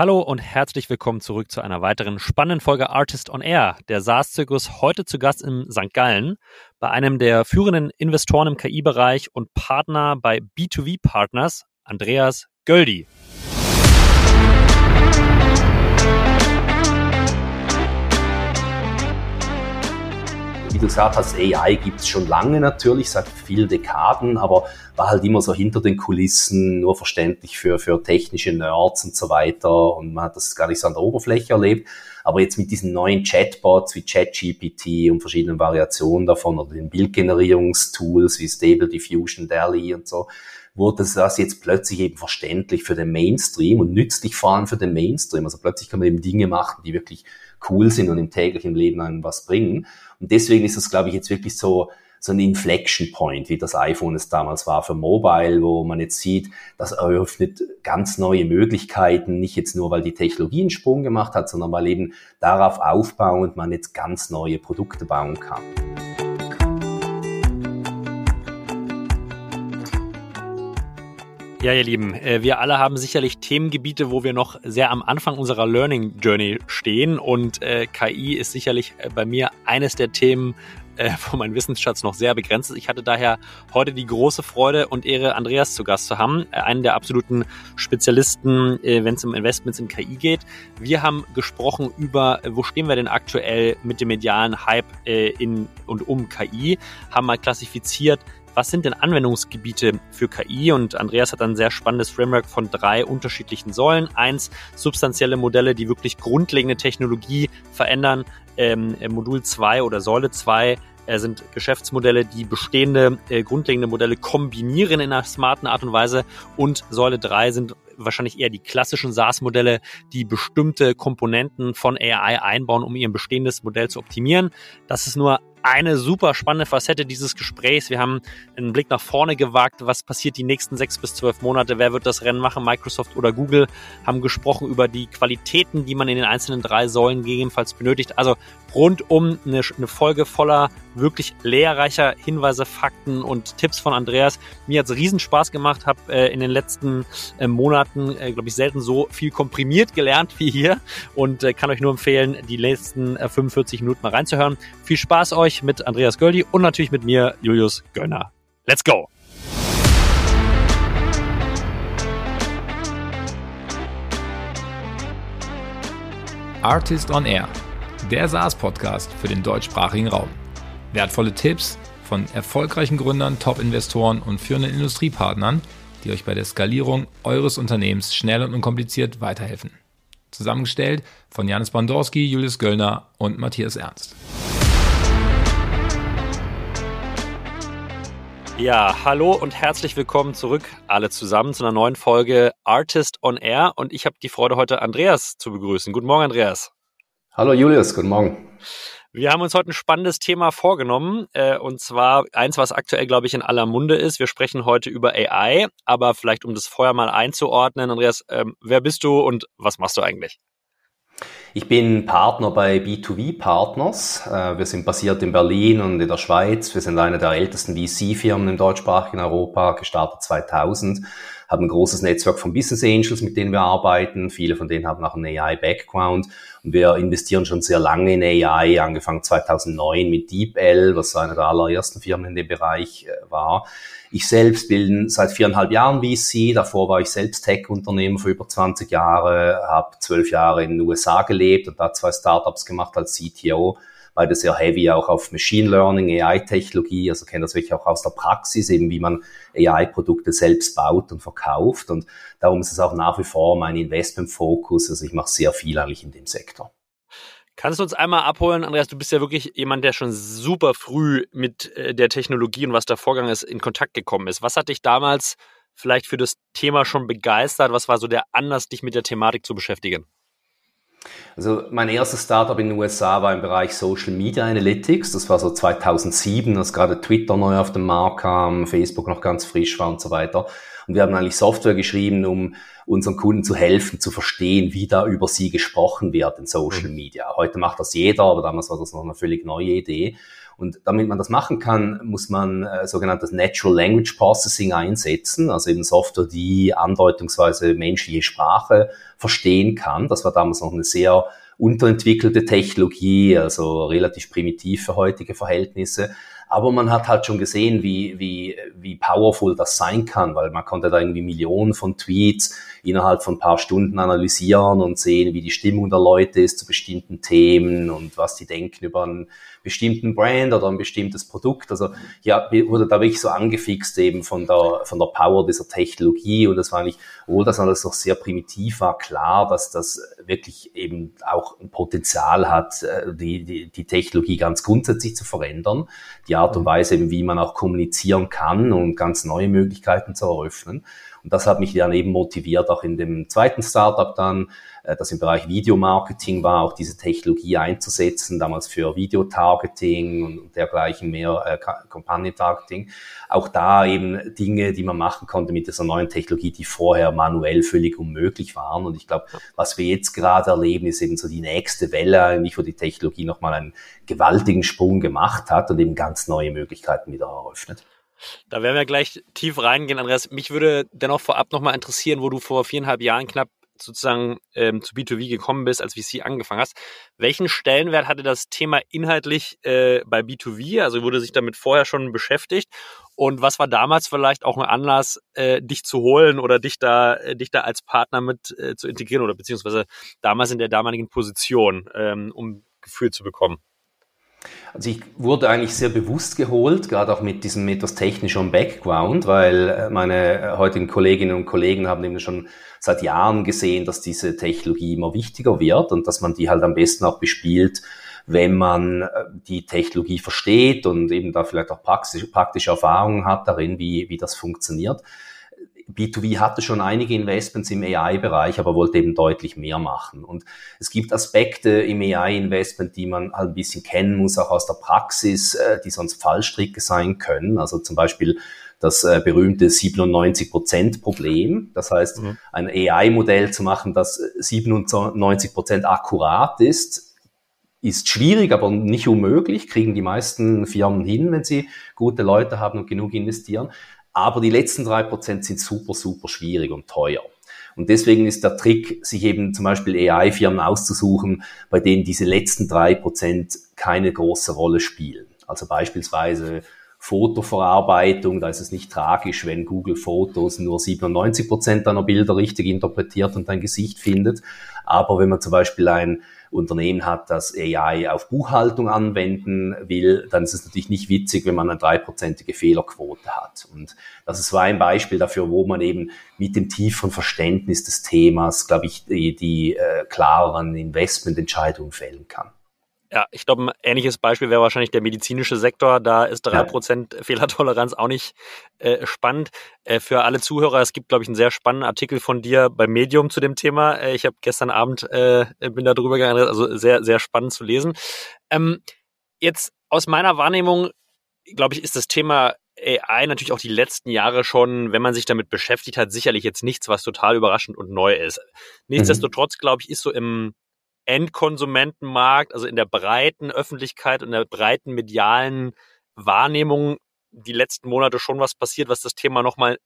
Hallo und herzlich willkommen zurück zu einer weiteren spannenden Folge Artist on Air. Der SaaS-Zirkus heute zu Gast in St. Gallen bei einem der führenden Investoren im KI-Bereich und Partner bei B2V Partners, Andreas Göldi. Wie du gesagt hast, AI gibt es schon lange natürlich, seit vielen Dekaden, aber war halt immer so hinter den Kulissen, nur verständlich für, für technische Nerds und so weiter. Und man hat das gar nicht so an der Oberfläche erlebt. Aber jetzt mit diesen neuen Chatbots wie ChatGPT und verschiedenen Variationen davon oder den Bildgenerierungstools wie Stable Diffusion, DALI und so, wurde das jetzt plötzlich eben verständlich für den Mainstream und nützlich vor allem für den Mainstream. Also plötzlich kann man eben Dinge machen, die wirklich cool sind und im täglichen Leben einem was bringen. Und deswegen ist das, glaube ich, jetzt wirklich so, so ein Inflection Point, wie das iPhone es damals war für Mobile, wo man jetzt sieht, das eröffnet ganz neue Möglichkeiten, nicht jetzt nur, weil die Technologie einen Sprung gemacht hat, sondern weil eben darauf aufbauend man jetzt ganz neue Produkte bauen kann. Ja, ihr Lieben, äh, wir alle haben sicherlich Themengebiete, wo wir noch sehr am Anfang unserer Learning Journey stehen und äh, KI ist sicherlich äh, bei mir eines der Themen, äh, wo mein Wissensschatz noch sehr begrenzt ist. Ich hatte daher heute die große Freude und Ehre, Andreas zu Gast zu haben, äh, einen der absoluten Spezialisten, äh, wenn es um Investments in KI geht. Wir haben gesprochen über, wo stehen wir denn aktuell mit dem medialen Hype in und um KI, haben mal klassifiziert, was sind denn Anwendungsgebiete für KI? Und Andreas hat ein sehr spannendes Framework von drei unterschiedlichen Säulen. Eins, substanzielle Modelle, die wirklich grundlegende Technologie verändern. Ähm, Modul zwei oder Säule zwei äh, sind Geschäftsmodelle, die bestehende äh, grundlegende Modelle kombinieren in einer smarten Art und Weise. Und Säule drei sind wahrscheinlich eher die klassischen SaaS-Modelle, die bestimmte Komponenten von AI einbauen, um ihr bestehendes Modell zu optimieren. Das ist nur eine super spannende Facette dieses Gesprächs. Wir haben einen Blick nach vorne gewagt. Was passiert die nächsten sechs bis zwölf Monate? Wer wird das Rennen machen? Microsoft oder Google? Haben gesprochen über die Qualitäten, die man in den einzelnen drei Säulen gegebenenfalls benötigt. Also rundum eine, eine Folge voller wirklich lehrreicher Hinweise, Fakten und Tipps von Andreas. Mir hat es riesen Spaß gemacht, habe äh, in den letzten äh, Monaten, äh, glaube ich, selten so viel komprimiert gelernt wie hier und äh, kann euch nur empfehlen, die letzten äh, 45 Minuten mal reinzuhören. Viel Spaß euch mit Andreas Göldi und natürlich mit mir, Julius Göllner. Let's go! Artist on Air, der SaaS-Podcast für den deutschsprachigen Raum. Wertvolle Tipps von erfolgreichen Gründern, Top-Investoren und führenden Industriepartnern, die euch bei der Skalierung eures Unternehmens schnell und unkompliziert weiterhelfen. Zusammengestellt von Janis Bandorski, Julius Göllner und Matthias Ernst. Ja, hallo und herzlich willkommen zurück alle zusammen zu einer neuen Folge Artist on Air und ich habe die Freude heute Andreas zu begrüßen. Guten Morgen Andreas. Hallo Julius, guten Morgen. Wir haben uns heute ein spannendes Thema vorgenommen äh, und zwar eins, was aktuell, glaube ich, in aller Munde ist. Wir sprechen heute über AI, aber vielleicht um das vorher mal einzuordnen, Andreas, ähm, wer bist du und was machst du eigentlich? Ich bin Partner bei B2V Partners. Äh, wir sind basiert in Berlin und in der Schweiz. Wir sind eine der ältesten VC-Firmen im deutschsprachigen Europa, gestartet 2000 haben ein großes Netzwerk von Business Angels, mit denen wir arbeiten. Viele von denen haben auch einen AI-Background. Und wir investieren schon sehr lange in AI, angefangen 2009 mit DeepL, was eine der allerersten Firmen in dem Bereich äh, war. Ich selbst bin seit viereinhalb Jahren VC. Davor war ich selbst Tech-Unternehmer für über 20 Jahre, habe zwölf Jahre in den USA gelebt und da zwei Startups gemacht als CTO beide sehr heavy auch auf Machine Learning, AI-Technologie, also kenne das wirklich auch aus der Praxis, eben wie man AI-Produkte selbst baut und verkauft und darum ist es auch nach wie vor mein Investment-Fokus, also ich mache sehr viel eigentlich in dem Sektor. Kannst du uns einmal abholen, Andreas? Du bist ja wirklich jemand, der schon super früh mit äh, der Technologie und was da vorgegangen ist, in Kontakt gekommen ist. Was hat dich damals vielleicht für das Thema schon begeistert? Was war so der Anlass, dich mit der Thematik zu beschäftigen? Also mein erstes Startup in den USA war im Bereich Social Media Analytics. Das war so 2007, als gerade Twitter neu auf den Markt kam, Facebook noch ganz frisch war und so weiter. Und wir haben eigentlich Software geschrieben, um unseren Kunden zu helfen, zu verstehen, wie da über sie gesprochen wird in Social mhm. Media. Heute macht das jeder, aber damals war das noch eine völlig neue Idee. Und damit man das machen kann, muss man äh, sogenanntes Natural Language Processing einsetzen, also eben Software, die andeutungsweise menschliche Sprache verstehen kann. Das war damals noch eine sehr unterentwickelte Technologie, also relativ primitiv für heutige Verhältnisse. Aber man hat halt schon gesehen, wie, wie, wie powerful das sein kann, weil man konnte da irgendwie Millionen von Tweets innerhalb von ein paar Stunden analysieren und sehen, wie die Stimmung der Leute ist zu bestimmten Themen und was die denken über einen bestimmten Brand oder ein bestimmtes Produkt. Also ja, wurde da wirklich so angefixt eben von der, von der Power dieser Technologie und das war eigentlich, obwohl das alles noch sehr primitiv war, klar, dass das wirklich eben auch ein Potenzial hat, äh, die, die, die Technologie ganz grundsätzlich zu verändern, die Art und Weise wie man auch kommunizieren kann und ganz neue Möglichkeiten zu eröffnen. Und das hat mich dann eben motiviert, auch in dem zweiten Startup dann das im Bereich Videomarketing war, auch diese Technologie einzusetzen, damals für Videotargeting und dergleichen mehr, äh, Kampagnentargeting. Auch da eben Dinge, die man machen konnte mit dieser neuen Technologie, die vorher manuell völlig unmöglich waren. Und ich glaube, was wir jetzt gerade erleben, ist eben so die nächste Welle eigentlich, wo die Technologie nochmal einen gewaltigen Sprung gemacht hat und eben ganz neue Möglichkeiten wieder eröffnet. Da werden wir gleich tief reingehen, Andreas. Mich würde dennoch vorab nochmal interessieren, wo du vor viereinhalb Jahren knapp sozusagen ähm, zu B2B gekommen bist, als VC angefangen hast. Welchen Stellenwert hatte das Thema inhaltlich äh, bei B2B? Also wurde sich damit vorher schon beschäftigt? Und was war damals vielleicht auch ein Anlass, äh, dich zu holen oder dich da, äh, dich da als Partner mit äh, zu integrieren oder beziehungsweise damals in der damaligen Position, ähm, um Gefühl zu bekommen? Also ich wurde eigentlich sehr bewusst geholt, gerade auch mit diesem etwas technischen Background, weil äh, meine äh, heutigen Kolleginnen und Kollegen haben eben schon seit Jahren gesehen, dass diese Technologie immer wichtiger wird und dass man die halt am besten auch bespielt, wenn man äh, die Technologie versteht und eben da vielleicht auch praktische, praktische Erfahrungen hat darin, wie, wie das funktioniert. B2B hatte schon einige Investments im AI-Bereich, aber wollte eben deutlich mehr machen. Und es gibt Aspekte im AI-Investment, die man halt ein bisschen kennen muss, auch aus der Praxis, äh, die sonst Fallstricke sein können. Also zum Beispiel das äh, berühmte 97%-Problem. Das heißt, mhm. ein AI-Modell zu machen, das 97% akkurat ist, ist schwierig, aber nicht unmöglich, kriegen die meisten Firmen hin, wenn sie gute Leute haben und genug investieren. Aber die letzten drei Prozent sind super, super schwierig und teuer. Und deswegen ist der Trick, sich eben zum Beispiel AI-Firmen auszusuchen, bei denen diese letzten drei Prozent keine große Rolle spielen. Also beispielsweise Fotoverarbeitung, da ist es nicht tragisch, wenn Google Fotos nur 97 Prozent deiner Bilder richtig interpretiert und dein Gesicht findet. Aber wenn man zum Beispiel ein Unternehmen hat, das AI auf Buchhaltung anwenden will, dann ist es natürlich nicht witzig, wenn man eine dreiprozentige Fehlerquote hat. Und das ist ein Beispiel dafür, wo man eben mit dem tieferen Verständnis des Themas, glaube ich, die, die äh, klareren Investmententscheidungen fällen kann. Ja, ich glaube, ein ähnliches Beispiel wäre wahrscheinlich der medizinische Sektor. Da ist drei Prozent. Fehlertoleranz auch nicht äh, spannend. Äh, für alle Zuhörer, es gibt, glaube ich, einen sehr spannenden Artikel von dir bei Medium zu dem Thema. Äh, ich habe gestern Abend, äh, bin da drüber gegangen, also sehr, sehr spannend zu lesen. Ähm, jetzt aus meiner Wahrnehmung, glaube ich, ist das Thema AI natürlich auch die letzten Jahre schon, wenn man sich damit beschäftigt hat, sicherlich jetzt nichts, was total überraschend und neu ist. Mhm. Nichtsdestotrotz, glaube ich, ist so im Endkonsumentenmarkt, also in der breiten Öffentlichkeit und der breiten medialen Wahrnehmung die letzten Monate schon was passiert, was das Thema nochmal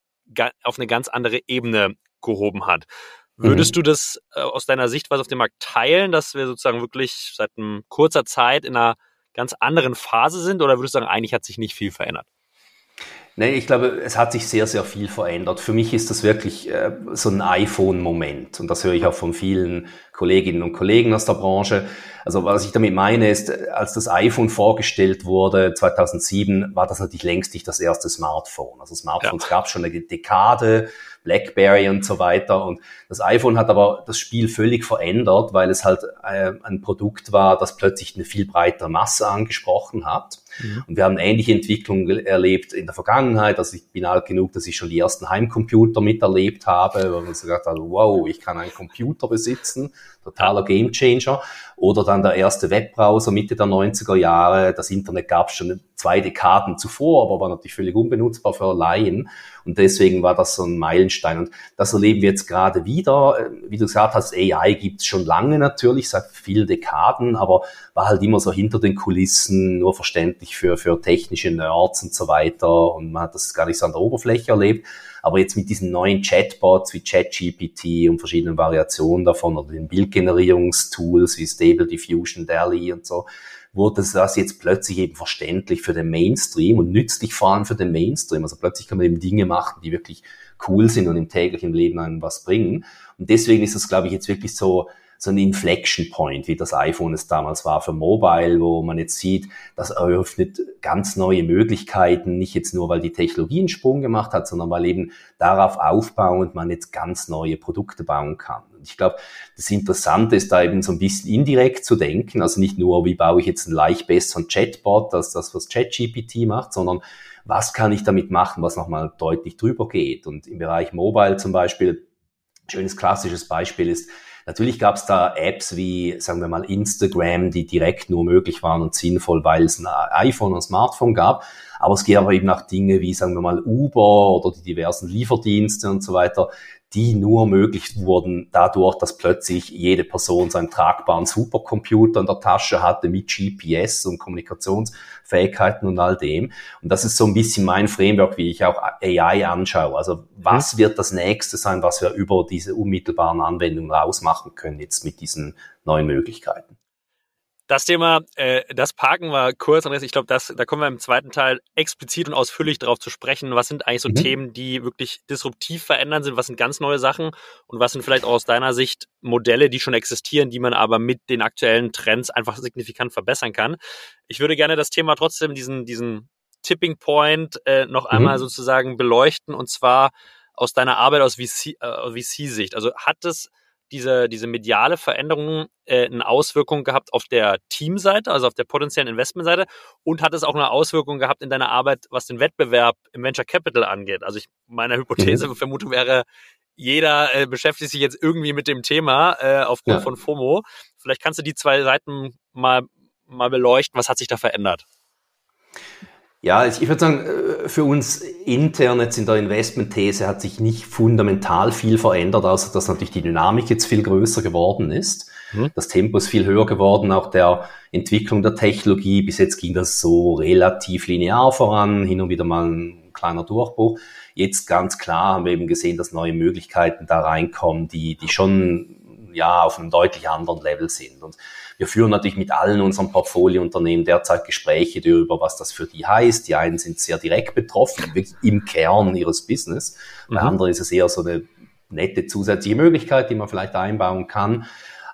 auf eine ganz andere Ebene gehoben hat. Würdest mhm. du das äh, aus deiner Sichtweise auf dem Markt teilen, dass wir sozusagen wirklich seit kurzer Zeit in einer ganz anderen Phase sind oder würdest du sagen, eigentlich hat sich nicht viel verändert? Nee, ich glaube, es hat sich sehr, sehr viel verändert. Für mich ist das wirklich äh, so ein iPhone-Moment. Und das höre ich auch von vielen Kolleginnen und Kollegen aus der Branche. Also was ich damit meine ist, als das iPhone vorgestellt wurde 2007, war das natürlich längst nicht das erste Smartphone. Also Smartphones ja. gab es schon eine Dekade, BlackBerry und so weiter. Und das iPhone hat aber das Spiel völlig verändert, weil es halt äh, ein Produkt war, das plötzlich eine viel breitere Masse angesprochen hat. Mhm. Und wir haben ähnliche Entwicklungen erlebt in der Vergangenheit. Also ich bin alt genug, dass ich schon die ersten Heimcomputer miterlebt habe, wo man so gedacht hat, wow, ich kann einen Computer besitzen, totaler Gamechanger. Oder dann der erste Webbrowser Mitte der 90er Jahre. Das Internet gab es schon zwei Dekaden zuvor, aber war natürlich völlig unbenutzbar für Laien. Und deswegen war das so ein Meilenstein. Und das erleben wir jetzt gerade wieder. Äh, wie du gesagt hast, AI gibt's schon lange natürlich, seit vielen Dekaden, aber war halt immer so hinter den Kulissen, nur verständlich für, für technische Nerds und so weiter. Und man hat das gar nicht so an der Oberfläche erlebt. Aber jetzt mit diesen neuen Chatbots wie ChatGPT und verschiedenen Variationen davon oder den Bildgenerierungstools wie Stable Diffusion, DALI und so, wurde das jetzt plötzlich eben verständlich für den Mainstream und nützlich vor allem für den Mainstream. Also plötzlich kann man eben Dinge machen, die wirklich cool sind und im täglichen Leben einem was bringen. Und deswegen ist das, glaube ich, jetzt wirklich so, so ein Inflection Point, wie das iPhone es damals war für Mobile, wo man jetzt sieht, das eröffnet ganz neue Möglichkeiten, nicht jetzt nur, weil die Technologie einen Sprung gemacht hat, sondern weil eben darauf aufbauend man jetzt ganz neue Produkte bauen kann. Und ich glaube, das Interessante ist da eben so ein bisschen indirekt zu denken, also nicht nur, wie baue ich jetzt einen leicht besseren Chatbot, als das, was ChatGPT macht, sondern was kann ich damit machen, was nochmal deutlich drüber geht. Und im Bereich Mobile zum Beispiel, schönes klassisches Beispiel ist, Natürlich gab es da Apps wie, sagen wir mal, Instagram, die direkt nur möglich waren und sinnvoll, weil es ein iPhone und Smartphone gab. Aber es geht aber eben auch Dinge wie, sagen wir mal, Uber oder die diversen Lieferdienste und so weiter, die nur möglich wurden dadurch, dass plötzlich jede Person seinen tragbaren Supercomputer in der Tasche hatte mit GPS und Kommunikationsfähigkeiten und all dem. Und das ist so ein bisschen mein Framework, wie ich auch AI anschaue. Also was mhm. wird das nächste sein, was wir über diese unmittelbaren Anwendungen rausmachen können jetzt mit diesen neuen Möglichkeiten? Das Thema, äh, das parken wir kurz, Andreas. Ich glaube, da kommen wir im zweiten Teil explizit und ausführlich darauf zu sprechen. Was sind eigentlich so mhm. Themen, die wirklich disruptiv verändern sind? Was sind ganz neue Sachen? Und was sind vielleicht auch aus deiner Sicht Modelle, die schon existieren, die man aber mit den aktuellen Trends einfach signifikant verbessern kann? Ich würde gerne das Thema trotzdem, diesen, diesen Tipping Point, äh, noch mhm. einmal sozusagen beleuchten und zwar aus deiner Arbeit aus VC-Sicht. Äh, VC also hat es diese, diese mediale Veränderung äh, eine Auswirkung gehabt auf der Teamseite, also auf der potenziellen Investmentseite und hat es auch eine Auswirkung gehabt in deiner Arbeit, was den Wettbewerb im Venture Capital angeht? Also ich, meine Hypothese, mhm. Vermutung wäre, jeder äh, beschäftigt sich jetzt irgendwie mit dem Thema äh, aufgrund ja. von FOMO. Vielleicht kannst du die zwei Seiten mal, mal beleuchten. Was hat sich da verändert? Ja, ich würde sagen, äh, für uns intern jetzt in der Investmentthese hat sich nicht fundamental viel verändert, außer dass natürlich die Dynamik jetzt viel größer geworden ist. Mhm. Das Tempo ist viel höher geworden, auch der Entwicklung der Technologie. Bis jetzt ging das so relativ linear voran, hin und wieder mal ein kleiner Durchbruch. Jetzt ganz klar haben wir eben gesehen, dass neue Möglichkeiten da reinkommen, die, die schon ja auf einem deutlich anderen Level sind. Und wir führen natürlich mit allen unseren Portfoliounternehmen derzeit Gespräche darüber, was das für die heißt. Die einen sind sehr direkt betroffen, wirklich im Kern ihres Business. Bei mhm. anderen ist es eher so eine nette zusätzliche Möglichkeit, die man vielleicht einbauen kann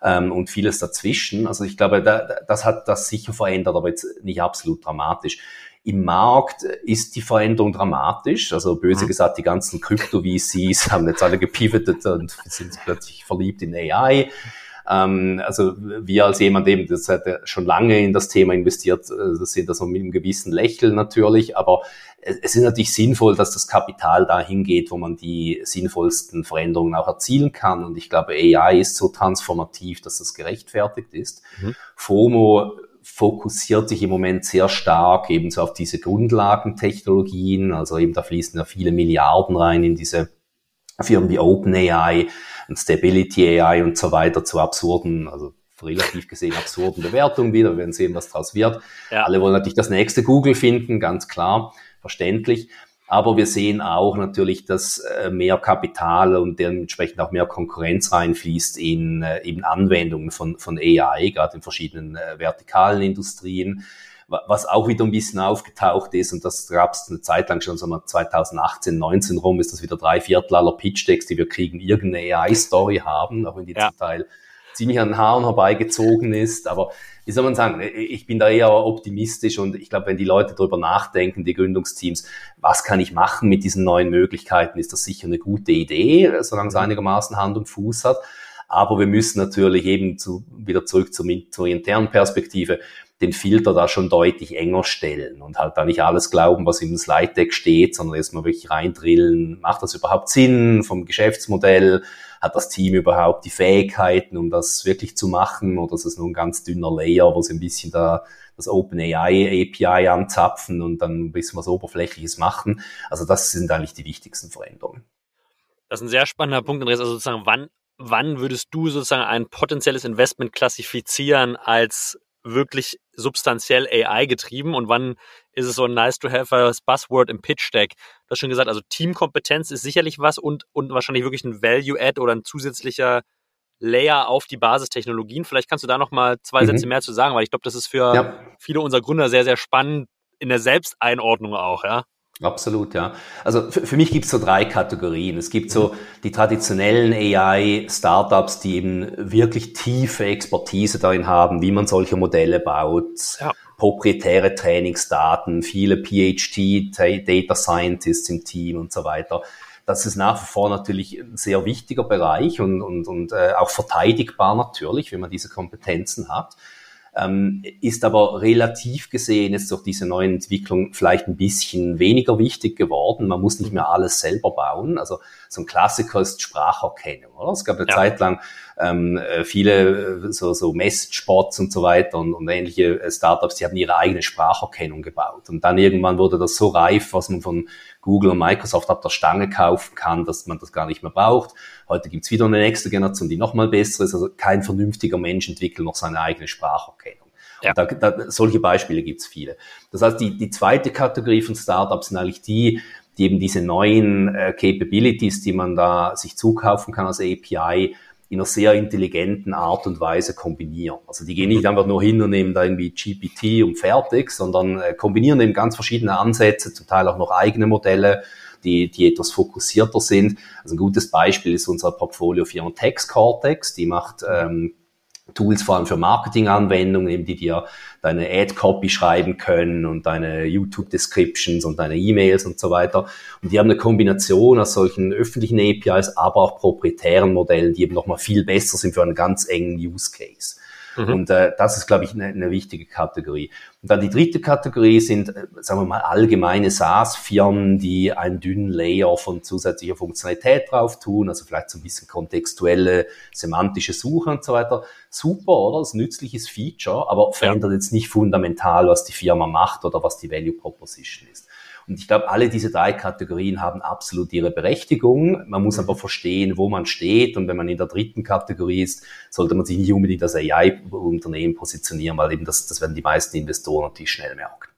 ähm, und vieles dazwischen. Also ich glaube, da, das hat das sicher verändert, aber jetzt nicht absolut dramatisch. Im Markt ist die Veränderung dramatisch. Also böse mhm. gesagt, die ganzen Krypto-VCs haben jetzt alle gepivotet und sind plötzlich verliebt in AI. Ähm, also wir als jemand eben, das hat schon lange in das Thema investiert, äh, das sehen das so mit einem gewissen Lächeln natürlich, aber es ist natürlich sinnvoll, dass das Kapital dahin geht, wo man die sinnvollsten Veränderungen auch erzielen kann. Und ich glaube, AI ist so transformativ, dass das gerechtfertigt ist. Mhm. FOMO fokussiert sich im Moment sehr stark eben so auf diese Grundlagentechnologien. Also eben da fließen ja viele Milliarden rein in diese Firmen wie OpenAI und Stability AI und so weiter zu absurden, also relativ gesehen absurden Bewertungen wieder. Wir werden sehen, was daraus wird. Ja. Alle wollen natürlich das nächste Google finden, ganz klar, verständlich. Aber wir sehen auch natürlich, dass äh, mehr Kapital und dementsprechend auch mehr Konkurrenz reinfließt in äh, eben Anwendungen von, von AI, gerade in verschiedenen äh, vertikalen Industrien was auch wieder ein bisschen aufgetaucht ist, und das gab es eine Zeit lang schon, so mal 2018, 19 rum, ist das wieder drei Viertel aller Pitch-Decks, die wir kriegen, irgendeine AI-Story haben, auch wenn die ja. zum Teil ziemlich an den Haaren herbeigezogen ist. Aber wie soll man sagen, ich bin da eher optimistisch und ich glaube, wenn die Leute darüber nachdenken, die Gründungsteams, was kann ich machen mit diesen neuen Möglichkeiten, ist das sicher eine gute Idee, solange es mhm. einigermaßen Hand und Fuß hat. Aber wir müssen natürlich eben zu, wieder zurück zur, zur internen Perspektive den Filter da schon deutlich enger stellen und halt da nicht alles glauben, was im Slide Deck steht, sondern erstmal wirklich reindrillen, macht das überhaupt Sinn vom Geschäftsmodell? Hat das Team überhaupt die Fähigkeiten, um das wirklich zu machen? Oder ist es nur ein ganz dünner Layer, wo sie ein bisschen da das OpenAI API anzapfen und dann ein bisschen was Oberflächliches machen? Also das sind eigentlich die wichtigsten Veränderungen. Das ist ein sehr spannender Punkt, Andreas. Also sozusagen, wann, wann würdest du sozusagen ein potenzielles Investment klassifizieren als wirklich substanziell AI getrieben und wann ist es so nice to have as Buzzword im Pitch Deck? Du hast schon gesagt, also Teamkompetenz ist sicherlich was und, und wahrscheinlich wirklich ein Value Add oder ein zusätzlicher Layer auf die Basistechnologien. Vielleicht kannst du da noch mal zwei mhm. Sätze mehr zu sagen, weil ich glaube, das ist für ja. viele unserer Gründer sehr, sehr spannend in der Selbsteinordnung auch, ja. Absolut, ja. Also für, für mich gibt es so drei Kategorien. Es gibt so die traditionellen AI-Startups, die eben wirklich tiefe Expertise darin haben, wie man solche Modelle baut, ja. proprietäre Trainingsdaten, viele PhD, Data Scientists im Team und so weiter. Das ist nach wie vor natürlich ein sehr wichtiger Bereich und, und, und äh, auch verteidigbar natürlich, wenn man diese Kompetenzen hat ähm, ist aber relativ gesehen jetzt durch diese neue Entwicklung vielleicht ein bisschen weniger wichtig geworden. Man muss nicht mehr alles selber bauen. Also so ein Klassiker ist Spracherkennung. Oder? Es gab eine ja. Zeit lang ähm, äh, viele äh, so, so Message-Spots und so weiter und, und ähnliche äh, Startups, die haben ihre eigene Spracherkennung gebaut. Und dann irgendwann wurde das so reif, was man von Google und Microsoft ab der Stange kaufen kann, dass man das gar nicht mehr braucht. Heute gibt's wieder eine nächste Generation, die nochmal besser ist. Also kein vernünftiger Mensch entwickelt noch seine eigene Spracherkennung. Ja. Da, da, solche Beispiele gibt's viele. Das heißt, die, die zweite Kategorie von Startups sind eigentlich die, die eben diese neuen äh, Capabilities, die man da sich zukaufen kann als API, in einer sehr intelligenten Art und Weise kombinieren. Also die gehen nicht einfach nur hin und nehmen da irgendwie GPT und fertig, sondern äh, kombinieren eben ganz verschiedene Ansätze, zum Teil auch noch eigene Modelle, die, die etwas fokussierter sind. Also ein gutes Beispiel ist unser Portfolio-Firma Text Cortex, die macht ähm, Tools vor allem für Marketinganwendungen, eben die dir deine Ad-Copy schreiben können und deine YouTube-Descriptions und deine E-Mails und so weiter. Und die haben eine Kombination aus solchen öffentlichen APIs, aber auch proprietären Modellen, die eben nochmal viel besser sind für einen ganz engen Use Case. Mhm. Und äh, das ist, glaube ich, eine, eine wichtige Kategorie. Und dann die dritte Kategorie sind, äh, sagen wir mal, allgemeine SaaS-Firmen, die einen dünnen Layer von zusätzlicher Funktionalität drauf tun, also vielleicht so ein bisschen kontextuelle, semantische Suche und so weiter. Super, oder? Das ist ein nützliches Feature, aber verändert jetzt nicht fundamental, was die Firma macht oder was die Value Proposition ist. Und ich glaube, alle diese drei Kategorien haben absolut ihre Berechtigung. Man muss aber verstehen, wo man steht. Und wenn man in der dritten Kategorie ist, sollte man sich nicht unbedingt als AI-Unternehmen positionieren, weil eben das, das werden die meisten Investoren natürlich schnell merken.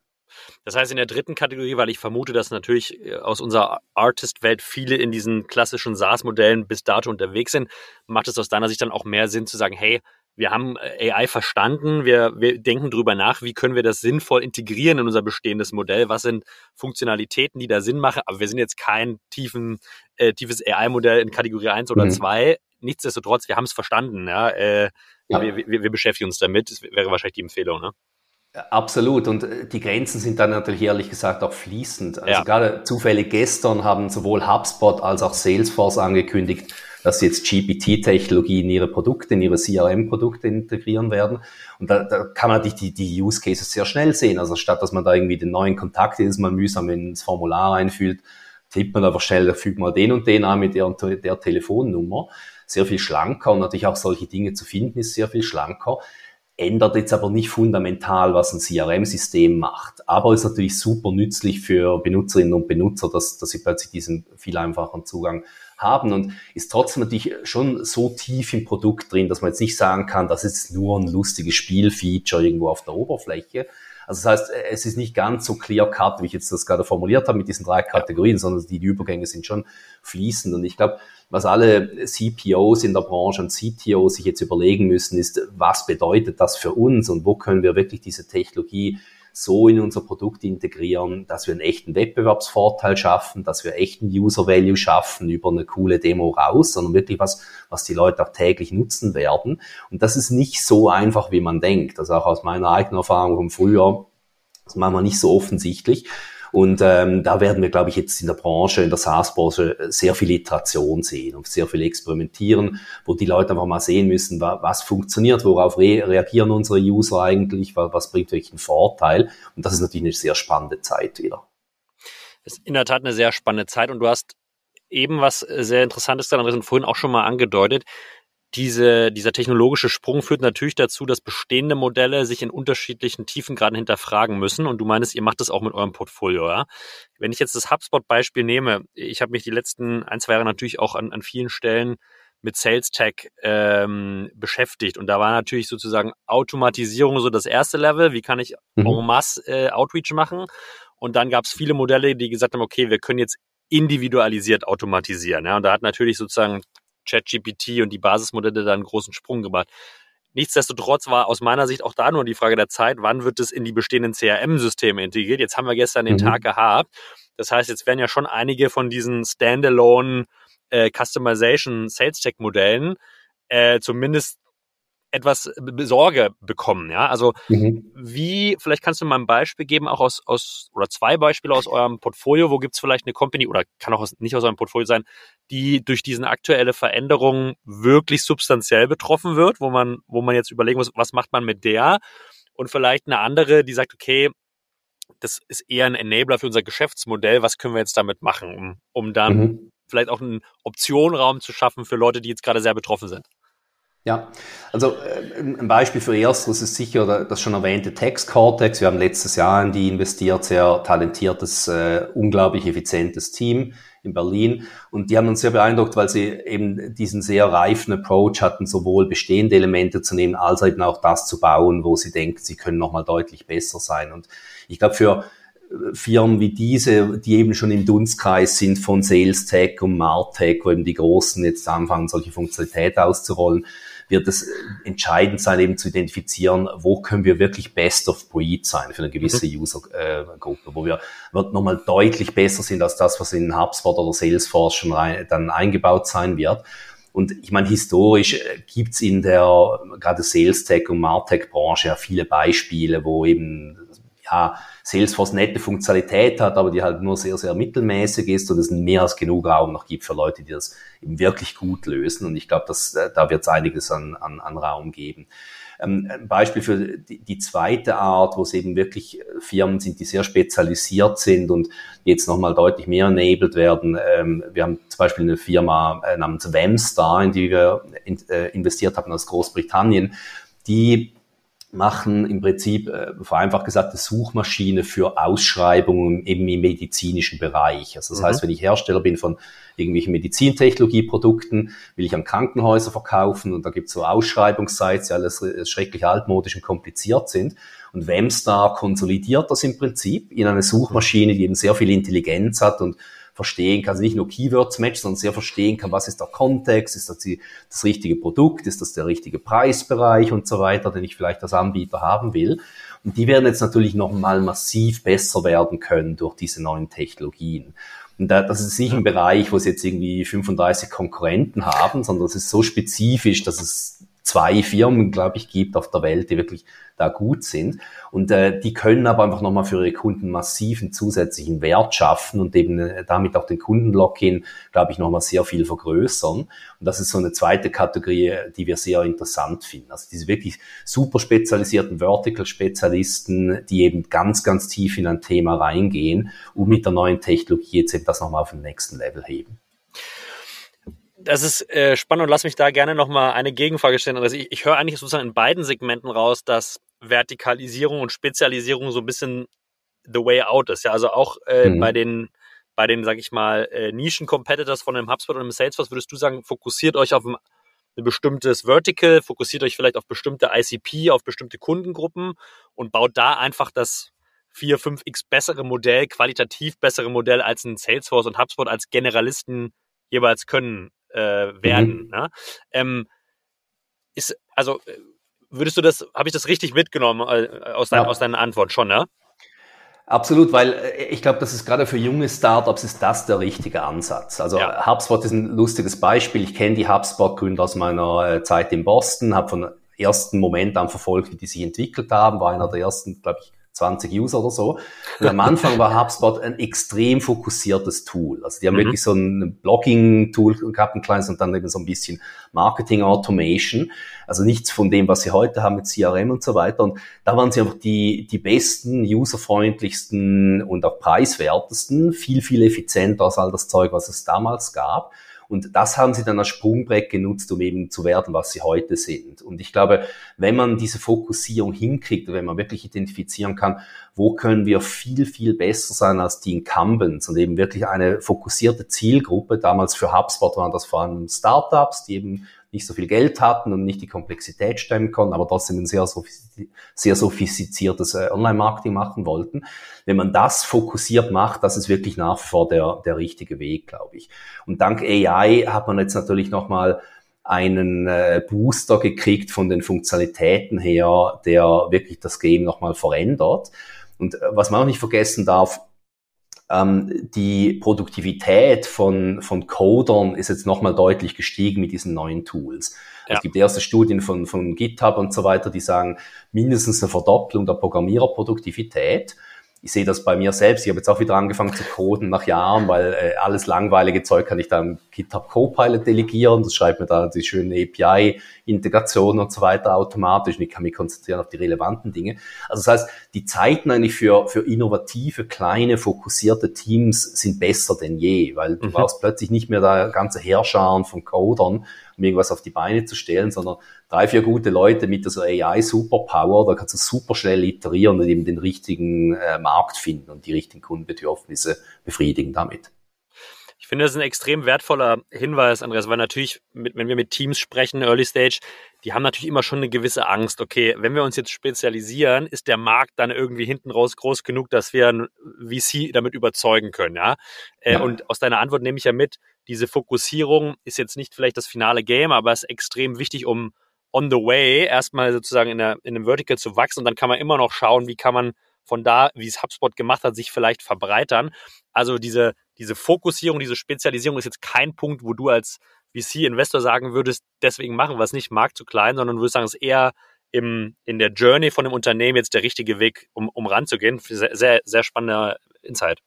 Das heißt, in der dritten Kategorie, weil ich vermute, dass natürlich äh, aus unserer Artist-Welt viele in diesen klassischen SaaS-Modellen bis dato unterwegs sind, macht es aus deiner Sicht dann auch mehr Sinn zu sagen, hey, wir haben äh, AI verstanden, wir, wir denken drüber nach, wie können wir das sinnvoll integrieren in unser bestehendes Modell, was sind Funktionalitäten, die da Sinn machen, aber wir sind jetzt kein tiefen, äh, tiefes AI-Modell in Kategorie 1 oder mhm. 2. Nichtsdestotrotz, wir haben es verstanden, ja. Äh, ja. Wir, wir, wir beschäftigen uns damit, das wäre wahrscheinlich die Empfehlung, ne? Absolut. Und äh, die Grenzen sind dann natürlich ehrlich gesagt auch fließend. Also ja. gerade zufällig gestern haben sowohl HubSpot als auch Salesforce angekündigt, dass sie jetzt GPT-Technologie in ihre Produkte, in ihre CRM-Produkte integrieren werden. Und da, da kann man natürlich die, die Use Cases sehr schnell sehen. Also statt dass man da irgendwie den neuen Kontakt jedes Mal mühsam ins Formular einfühlt, tippt man einfach schnell, fügt mal den und den an mit der, der Telefonnummer. Sehr viel schlanker und natürlich auch solche Dinge zu finden ist sehr viel schlanker ändert jetzt aber nicht fundamental, was ein CRM-System macht. Aber ist natürlich super nützlich für Benutzerinnen und Benutzer, dass, dass sie plötzlich diesen viel einfacheren Zugang haben und ist trotzdem natürlich schon so tief im Produkt drin, dass man jetzt nicht sagen kann, das ist nur ein lustiges Spielfeature irgendwo auf der Oberfläche. Also das heißt, es ist nicht ganz so clear cut, wie ich jetzt das gerade formuliert habe mit diesen drei Kategorien, sondern die, die Übergänge sind schon fließend. Und ich glaube, was alle CPOs in der Branche und CTOs sich jetzt überlegen müssen, ist, was bedeutet das für uns und wo können wir wirklich diese Technologie so in unser Produkt integrieren, dass wir einen echten Wettbewerbsvorteil schaffen, dass wir echten User Value schaffen über eine coole Demo raus, sondern wirklich was, was die Leute auch täglich nutzen werden. Und das ist nicht so einfach, wie man denkt. Also auch aus meiner eigenen Erfahrung vom Frühjahr, das machen wir nicht so offensichtlich. Und ähm, da werden wir, glaube ich, jetzt in der Branche, in der SaaS-Branche sehr viel Iteration sehen und sehr viel experimentieren, wo die Leute einfach mal sehen müssen, was funktioniert, worauf re reagieren unsere User eigentlich, was, was bringt welchen Vorteil. Und das ist natürlich eine sehr spannende Zeit wieder. Das ist in der Tat eine sehr spannende Zeit und du hast eben was sehr Interessantes daran vorhin auch schon mal angedeutet diese, dieser technologische Sprung führt natürlich dazu, dass bestehende Modelle sich in unterschiedlichen Tiefengraden hinterfragen müssen. Und du meinst, ihr macht das auch mit eurem Portfolio, ja? Wenn ich jetzt das HubSpot-Beispiel nehme, ich habe mich die letzten ein, zwei Jahre natürlich auch an, an vielen Stellen mit Sales Tech ähm, beschäftigt. Und da war natürlich sozusagen Automatisierung so das erste Level. Wie kann ich mhm. en masse äh, Outreach machen? Und dann gab es viele Modelle, die gesagt haben, okay, wir können jetzt individualisiert automatisieren. Ja? Und da hat natürlich sozusagen ChatGPT und die Basismodelle da einen großen Sprung gemacht. Nichtsdestotrotz war aus meiner Sicht auch da nur die Frage der Zeit, wann wird es in die bestehenden CRM-Systeme integriert. Jetzt haben wir gestern den mhm. Tag gehabt. Das heißt, jetzt werden ja schon einige von diesen Standalone äh, Customization Sales Tech Modellen äh, zumindest etwas Sorge bekommen. Ja, also mhm. wie, vielleicht kannst du mal ein Beispiel geben, auch aus, aus oder zwei Beispiele aus eurem Portfolio, wo gibt es vielleicht eine Company oder kann auch aus, nicht aus eurem Portfolio sein, die durch diesen aktuelle Veränderung wirklich substanziell betroffen wird, wo man, wo man jetzt überlegen muss, was macht man mit der? Und vielleicht eine andere, die sagt, okay, das ist eher ein Enabler für unser Geschäftsmodell, was können wir jetzt damit machen, um, um dann mhm. vielleicht auch einen Optionraum zu schaffen für Leute, die jetzt gerade sehr betroffen sind. Ja, also äh, ein Beispiel für ersteres ist sicher das schon erwähnte Text Cortex. Wir haben letztes Jahr in die investiert, sehr talentiertes, äh, unglaublich effizientes Team in Berlin. Und die haben uns sehr beeindruckt, weil sie eben diesen sehr reifen Approach hatten, sowohl bestehende Elemente zu nehmen, als eben auch das zu bauen, wo sie denken, sie können nochmal deutlich besser sein. Und ich glaube, für äh, Firmen wie diese, die eben schon im Dunstkreis sind von Sales Tech und Martech, wo eben die Großen jetzt anfangen, solche Funktionalität auszurollen, wird es entscheidend sein, eben zu identifizieren, wo können wir wirklich best of breed sein für eine gewisse mhm. Usergruppe, wo wir nochmal deutlich besser sind als das, was in HubSpot oder Salesforce schon rein, dann eingebaut sein wird. Und ich meine, historisch äh, gibt's in der gerade Sales Tech und Martech Branche ja viele Beispiele, wo eben ja, Salesforce nette Funktionalität hat, aber die halt nur sehr, sehr mittelmäßig ist und es mehr als genug Raum noch gibt für Leute, die das eben wirklich gut lösen. Und ich glaube, dass äh, da wird es einiges an, an, an Raum geben. Ähm, ein Beispiel für die, zweite Art, wo es eben wirklich äh, Firmen sind, die sehr spezialisiert sind und jetzt nochmal deutlich mehr enabled werden. Ähm, wir haben zum Beispiel eine Firma äh, namens Wemstar, in die wir investiert haben aus Großbritannien, die machen im Prinzip, äh, vereinfacht gesagt, eine Suchmaschine für Ausschreibungen eben im medizinischen Bereich. Also das mhm. heißt, wenn ich Hersteller bin von irgendwelchen Medizintechnologieprodukten, will ich an Krankenhäuser verkaufen und da gibt es so Ausschreibungssites, die alles schrecklich altmodisch und kompliziert sind. Und Wemstar konsolidiert das im Prinzip in eine Suchmaschine, die eben sehr viel Intelligenz hat und verstehen kann, also nicht nur Keywords match, sondern sehr verstehen kann, was ist der Kontext, ist das die, das richtige Produkt, ist das der richtige Preisbereich und so weiter, den ich vielleicht als Anbieter haben will. Und die werden jetzt natürlich noch mal massiv besser werden können durch diese neuen Technologien. Und das ist nicht ein Bereich, wo es jetzt irgendwie 35 Konkurrenten haben, sondern es ist so spezifisch, dass es zwei Firmen, glaube ich, gibt auf der Welt, die wirklich da gut sind. Und äh, die können aber einfach nochmal für ihre Kunden massiven zusätzlichen Wert schaffen und eben äh, damit auch den Kundenlogin, glaube ich, nochmal sehr viel vergrößern. Und das ist so eine zweite Kategorie, die wir sehr interessant finden. Also diese wirklich super spezialisierten Vertical-Spezialisten, die eben ganz, ganz tief in ein Thema reingehen und mit der neuen Technologie jetzt eben das nochmal auf den nächsten Level heben das ist äh, spannend und lass mich da gerne nochmal eine Gegenfrage stellen. Also ich, ich höre eigentlich sozusagen in beiden Segmenten raus, dass Vertikalisierung und Spezialisierung so ein bisschen the way out ist. Ja, also auch äh, mhm. bei den bei den, sag ich mal, äh, Nischen-Competitors von einem HubSpot und einem Salesforce würdest du sagen, fokussiert euch auf ein, ein bestimmtes Vertical, fokussiert euch vielleicht auf bestimmte ICP, auf bestimmte Kundengruppen und baut da einfach das 4, 5x bessere Modell, qualitativ bessere Modell als ein Salesforce und HubSpot als Generalisten jeweils können äh, werden. Mhm. Ne? Ähm, ist, also äh, würdest du das, habe ich das richtig mitgenommen äh, aus, dein, ja. aus deiner Antwort schon, ne? Absolut, weil äh, ich glaube, das ist gerade für junge Startups ist das der richtige Ansatz. Also ja. HubSpot ist ein lustiges Beispiel. Ich kenne die HubSpot-Gründer aus meiner äh, Zeit in Boston, habe von ersten Moment an verfolgt, wie die sich entwickelt haben, war einer der ersten, glaube ich, 20 User oder so. Und am Anfang war HubSpot ein extrem fokussiertes Tool. Also die haben mhm. wirklich so ein Blogging-Tool gehabt, ein kleines und dann eben so ein bisschen Marketing-Automation. Also nichts von dem, was sie heute haben mit CRM und so weiter. Und da waren sie einfach die, die besten, userfreundlichsten und auch preiswertesten, viel, viel effizienter als all das Zeug, was es damals gab. Und das haben sie dann als Sprungbrett genutzt, um eben zu werden, was sie heute sind. Und ich glaube, wenn man diese Fokussierung hinkriegt, wenn man wirklich identifizieren kann, wo können wir viel, viel besser sein als die Incumbents und eben wirklich eine fokussierte Zielgruppe, damals für HubSpot waren das vor allem Startups, die eben nicht so viel Geld hatten und nicht die Komplexität stemmen konnten, aber trotzdem ein sehr, sehr sophistiziertes äh, Online-Marketing machen wollten. Wenn man das fokussiert macht, das ist wirklich nach wie vor der, der richtige Weg, glaube ich. Und dank AI hat man jetzt natürlich nochmal einen äh, Booster gekriegt von den Funktionalitäten her, der wirklich das Game nochmal verändert. Und äh, was man auch nicht vergessen darf, ähm, die Produktivität von, von Codern ist jetzt nochmal deutlich gestiegen mit diesen neuen Tools. Ja. Es gibt erste Studien von, von GitHub und so weiter, die sagen mindestens eine Verdopplung der Programmiererproduktivität ich sehe das bei mir selbst. Ich habe jetzt auch wieder angefangen zu coden nach Jahren, weil äh, alles langweilige Zeug kann ich dann GitHub Copilot delegieren. Das schreibt mir da die schöne API-Integration und so weiter automatisch und ich kann mich konzentrieren auf die relevanten Dinge. Also das heißt, die Zeiten eigentlich für, für innovative, kleine, fokussierte Teams sind besser denn je, weil du mhm. brauchst plötzlich nicht mehr da ganze Heerscharen von Codern, um irgendwas auf die Beine zu stellen, sondern drei, vier gute Leute mit so AI-Superpower, da kannst du super schnell iterieren und eben den richtigen äh, Markt finden und die richtigen Kundenbedürfnisse befriedigen damit. Ich finde, das ist ein extrem wertvoller Hinweis, Andreas, weil natürlich, mit, wenn wir mit Teams sprechen, Early Stage, die haben natürlich immer schon eine gewisse Angst. Okay, wenn wir uns jetzt spezialisieren, ist der Markt dann irgendwie hinten raus groß genug, dass wir ein VC damit überzeugen können, ja? Äh, ja. Und aus deiner Antwort nehme ich ja mit, diese Fokussierung ist jetzt nicht vielleicht das finale Game, aber ist extrem wichtig, um on the way erstmal sozusagen in, der, in einem Vertical zu wachsen und dann kann man immer noch schauen, wie kann man von da, wie es HubSpot gemacht hat, sich vielleicht verbreitern. Also diese, diese Fokussierung, diese Spezialisierung ist jetzt kein Punkt, wo du als VC-Investor sagen würdest, deswegen machen wir es nicht, Markt zu klein, sondern du würdest sagen, es ist eher im, in der Journey von dem Unternehmen jetzt der richtige Weg, um, um ranzugehen. Sehr, sehr, sehr spannender Insight.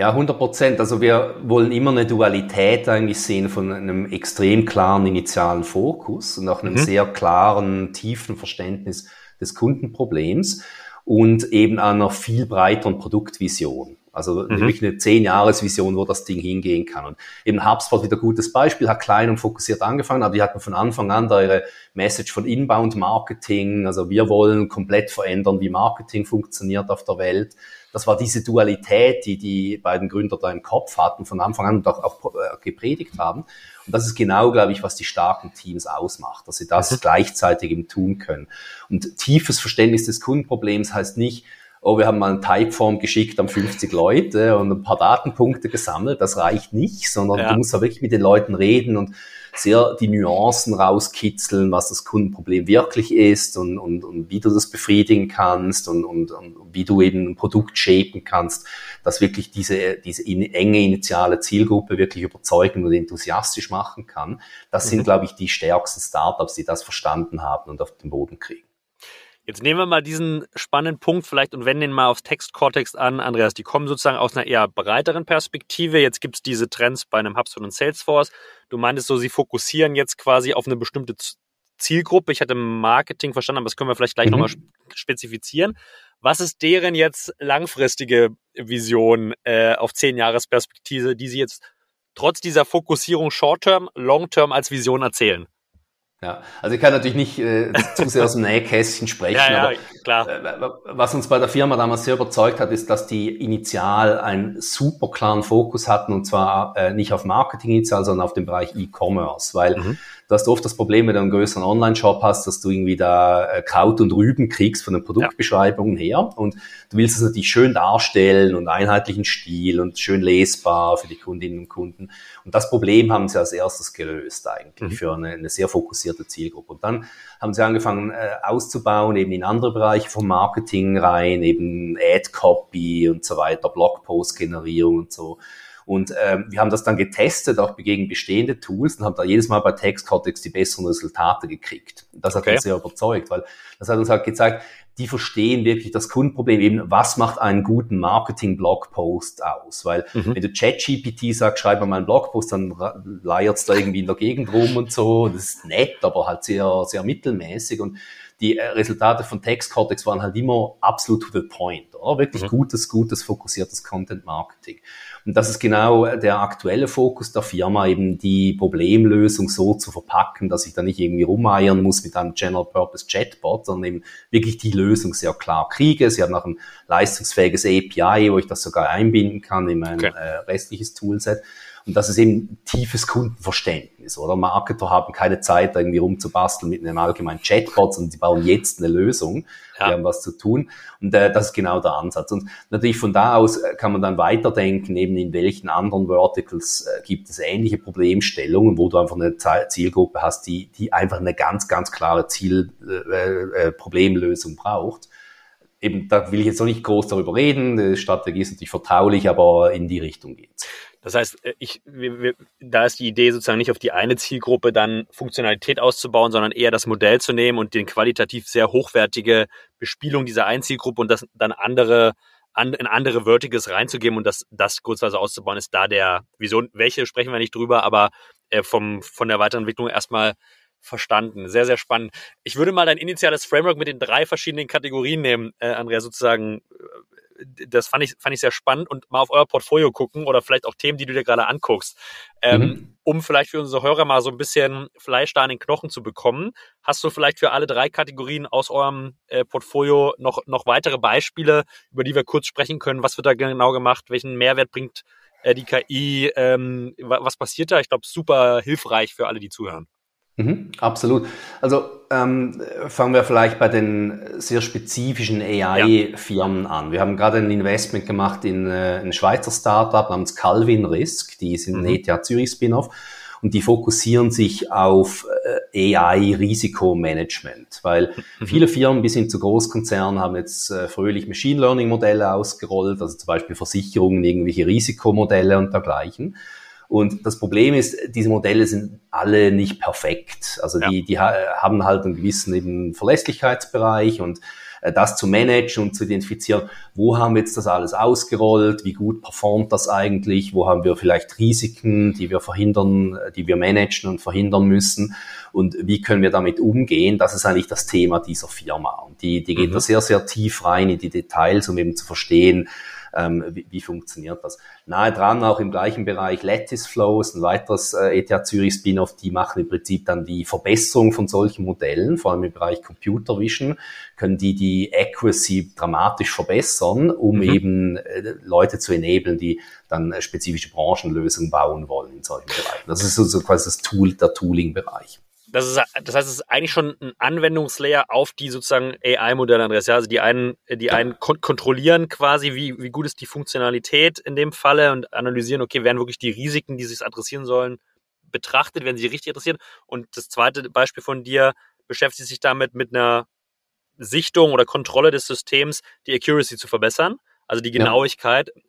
Ja, 100 Prozent. Also wir wollen immer eine Dualität eigentlich sehen von einem extrem klaren initialen Fokus und auch einem mhm. sehr klaren, tiefen Verständnis des Kundenproblems und eben einer viel breiteren Produktvision. Also mhm. wirklich eine Zehn-Jahres-Vision, wo das Ding hingehen kann. Und eben HubSpot wieder gutes Beispiel, hat klein und fokussiert angefangen, aber die hatten von Anfang an da ihre Message von Inbound Marketing. Also wir wollen komplett verändern, wie Marketing funktioniert auf der Welt. Das war diese Dualität, die die beiden Gründer da im Kopf hatten von Anfang an und auch, auch äh, gepredigt haben. Und das ist genau, glaube ich, was die starken Teams ausmacht, dass sie das mhm. gleichzeitig eben tun können. Und tiefes Verständnis des Kundenproblems heißt nicht, oh, wir haben mal ein Typeform geschickt an 50 Leute und ein paar Datenpunkte gesammelt. Das reicht nicht, sondern ja. du musst da wirklich mit den Leuten reden und sehr die Nuancen rauskitzeln, was das Kundenproblem wirklich ist und, und, und wie du das befriedigen kannst und, und, und wie du eben ein Produkt shapen kannst, das wirklich diese, diese enge initiale Zielgruppe wirklich überzeugen und enthusiastisch machen kann. Das sind, mhm. glaube ich, die stärksten Startups, die das verstanden haben und auf den Boden kriegen. Jetzt nehmen wir mal diesen spannenden Punkt vielleicht und wenden ihn mal aufs Text-Cortex an. Andreas, die kommen sozusagen aus einer eher breiteren Perspektive. Jetzt gibt es diese Trends bei einem HubSpot und Salesforce. Du meintest so, sie fokussieren jetzt quasi auf eine bestimmte Zielgruppe. Ich hatte Marketing verstanden, aber das können wir vielleicht gleich mhm. nochmal spezifizieren. Was ist deren jetzt langfristige Vision äh, auf zehn Jahresperspektive, die sie jetzt trotz dieser Fokussierung Short-Term, Long-Term als Vision erzählen? Ja, also ich kann natürlich nicht äh, zu sehr aus dem Nähkästchen sprechen, ja, ja, aber klar. Äh, was uns bei der Firma damals sehr überzeugt hat, ist, dass die initial einen super klaren Fokus hatten und zwar äh, nicht auf Marketing initial, sondern auf den Bereich E-Commerce, weil mhm. Du hast oft das Problem, wenn du einen größeren Online-Shop hast, dass du irgendwie da äh, Kraut und Rüben kriegst von den Produktbeschreibungen ja. her. Und du willst es natürlich schön darstellen und einheitlichen Stil und schön lesbar für die Kundinnen und Kunden. Und das Problem haben sie als erstes gelöst eigentlich mhm. für eine, eine, sehr fokussierte Zielgruppe. Und dann haben sie angefangen äh, auszubauen, eben in andere Bereiche vom Marketing rein, eben Ad-Copy und so weiter, Blogpost-Generierung und so. Und ähm, wir haben das dann getestet, auch gegen bestehende Tools und haben da jedes Mal bei Text Cortex die besseren Resultate gekriegt. Das hat okay. uns sehr überzeugt, weil das hat uns halt gezeigt, die verstehen wirklich das Kundenproblem eben, was macht einen guten Marketing-Blogpost aus? Weil mhm. wenn du ChatGPT sagst, schreib mal einen Blogpost, dann leiert's da irgendwie in der Gegend rum und so. Das ist nett, aber halt sehr, sehr mittelmäßig und die äh, Resultate von Text Cortex waren halt immer absolut to the point, oder? Wirklich mhm. gutes, gutes, fokussiertes Content Marketing. Und das ist genau der aktuelle Fokus der Firma, eben die Problemlösung so zu verpacken, dass ich da nicht irgendwie rumeiern muss mit einem General Purpose Chatbot, sondern eben wirklich die Lösung sehr klar kriege. Sie haben auch ein leistungsfähiges API, wo ich das sogar einbinden kann in mein okay. äh, restliches Toolset. Und das ist eben tiefes Kundenverständnis, oder? Marketer haben keine Zeit, irgendwie rumzubasteln mit einem allgemeinen Chatbot, sondern sie bauen jetzt eine Lösung. Ja. Die haben was zu tun. Und äh, das ist genau der Ansatz. Und natürlich von da aus äh, kann man dann weiterdenken, eben in welchen anderen Verticals äh, gibt es ähnliche Problemstellungen, wo du einfach eine Zielgruppe hast, die, die einfach eine ganz, ganz klare Ziel, äh, äh, Problemlösung braucht eben, da will ich jetzt noch nicht groß darüber reden. Die Strategie ist natürlich vertraulich, aber in die Richtung geht's. Das heißt, äh, ich, wir, wir, da ist die Idee sozusagen nicht auf die eine Zielgruppe dann Funktionalität auszubauen, sondern eher das Modell zu nehmen und den qualitativ sehr hochwertige Bespielung dieser einen Zielgruppe und das dann andere an, in andere Verticals reinzugeben und das, das kurzweise auszubauen, ist da der Vision. Welche sprechen wir nicht drüber, aber äh, vom, von der Weiterentwicklung erstmal verstanden. Sehr, sehr spannend. Ich würde mal dein initiales Framework mit den drei verschiedenen Kategorien nehmen, äh, Andrea, sozusagen das fand ich, fand ich sehr spannend und mal auf euer Portfolio gucken oder vielleicht auch Themen, die du dir gerade anguckst, ähm, mhm. um vielleicht für unsere Hörer mal so ein bisschen Fleisch da an den Knochen zu bekommen. Hast du vielleicht für alle drei Kategorien aus eurem äh, Portfolio noch, noch weitere Beispiele, über die wir kurz sprechen können? Was wird da genau gemacht? Welchen Mehrwert bringt äh, die KI? Ähm, was passiert da? Ich glaube, super hilfreich für alle, die zuhören. Mhm, absolut. Also ähm, fangen wir vielleicht bei den sehr spezifischen AI-Firmen ja. an. Wir haben gerade ein Investment gemacht in äh, ein Schweizer Startup namens Calvin Risk, die sind mhm. ein ETH Zürich Spin-off und die fokussieren sich auf äh, AI-Risikomanagement, weil mhm. viele Firmen bis hin zu Großkonzernen haben jetzt äh, fröhlich Machine Learning-Modelle ausgerollt, also zum Beispiel Versicherungen, irgendwelche Risikomodelle und dergleichen. Und das Problem ist, diese Modelle sind alle nicht perfekt. Also die, die haben halt einen gewissen eben Verlässlichkeitsbereich und äh, das zu managen und zu identifizieren, wo haben wir jetzt das alles ausgerollt, wie gut performt das eigentlich, wo haben wir vielleicht Risiken, die wir verhindern, äh, die wir managen und verhindern müssen und wie können wir damit umgehen, das ist eigentlich das Thema dieser Firma. Und die, die geht mhm. da sehr, sehr tief rein in die Details, um eben zu verstehen, ähm, wie, wie funktioniert das. Nahe dran, auch im gleichen Bereich Lattice Flows, ein weiteres äh, ETH Zürich Spin-off, die machen im Prinzip dann die Verbesserung von solchen Modellen, vor allem im Bereich Computer Vision, können die die Accuracy dramatisch verbessern, um mhm. eben äh, Leute zu enablen, die dann spezifische Branchenlösungen bauen wollen in solchen Bereichen. Das ist so, so quasi das Tool, der Tooling-Bereich das ist, das heißt, es ist eigentlich schon ein Anwendungslayer auf die sozusagen AI-Modelle, Andreas. Ja, also die einen, die einen kon kontrollieren quasi, wie, wie gut ist die Funktionalität in dem Falle und analysieren, okay, werden wirklich die Risiken, die sich adressieren sollen, betrachtet, werden sie richtig adressiert. Und das zweite Beispiel von dir beschäftigt sich damit mit einer Sichtung oder Kontrolle des Systems, die Accuracy zu verbessern, also die Genauigkeit. Ja.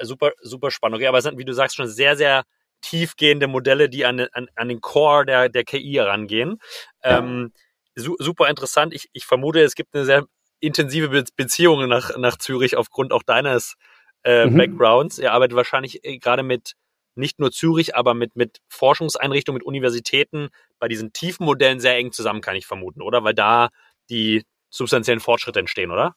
Super, super spannend. Okay, aber es sind, wie du sagst, schon sehr, sehr tiefgehende Modelle, die an, an, an den Core der, der KI herangehen. Ähm, su super interessant. Ich, ich vermute, es gibt eine sehr intensive Be Beziehung nach, nach Zürich aufgrund auch deines äh, mhm. Backgrounds. Ihr arbeitet wahrscheinlich äh, gerade mit nicht nur Zürich, aber mit, mit Forschungseinrichtungen, mit Universitäten bei diesen tiefen Modellen sehr eng zusammen, kann ich vermuten, oder? Weil da die substanziellen Fortschritte entstehen, oder?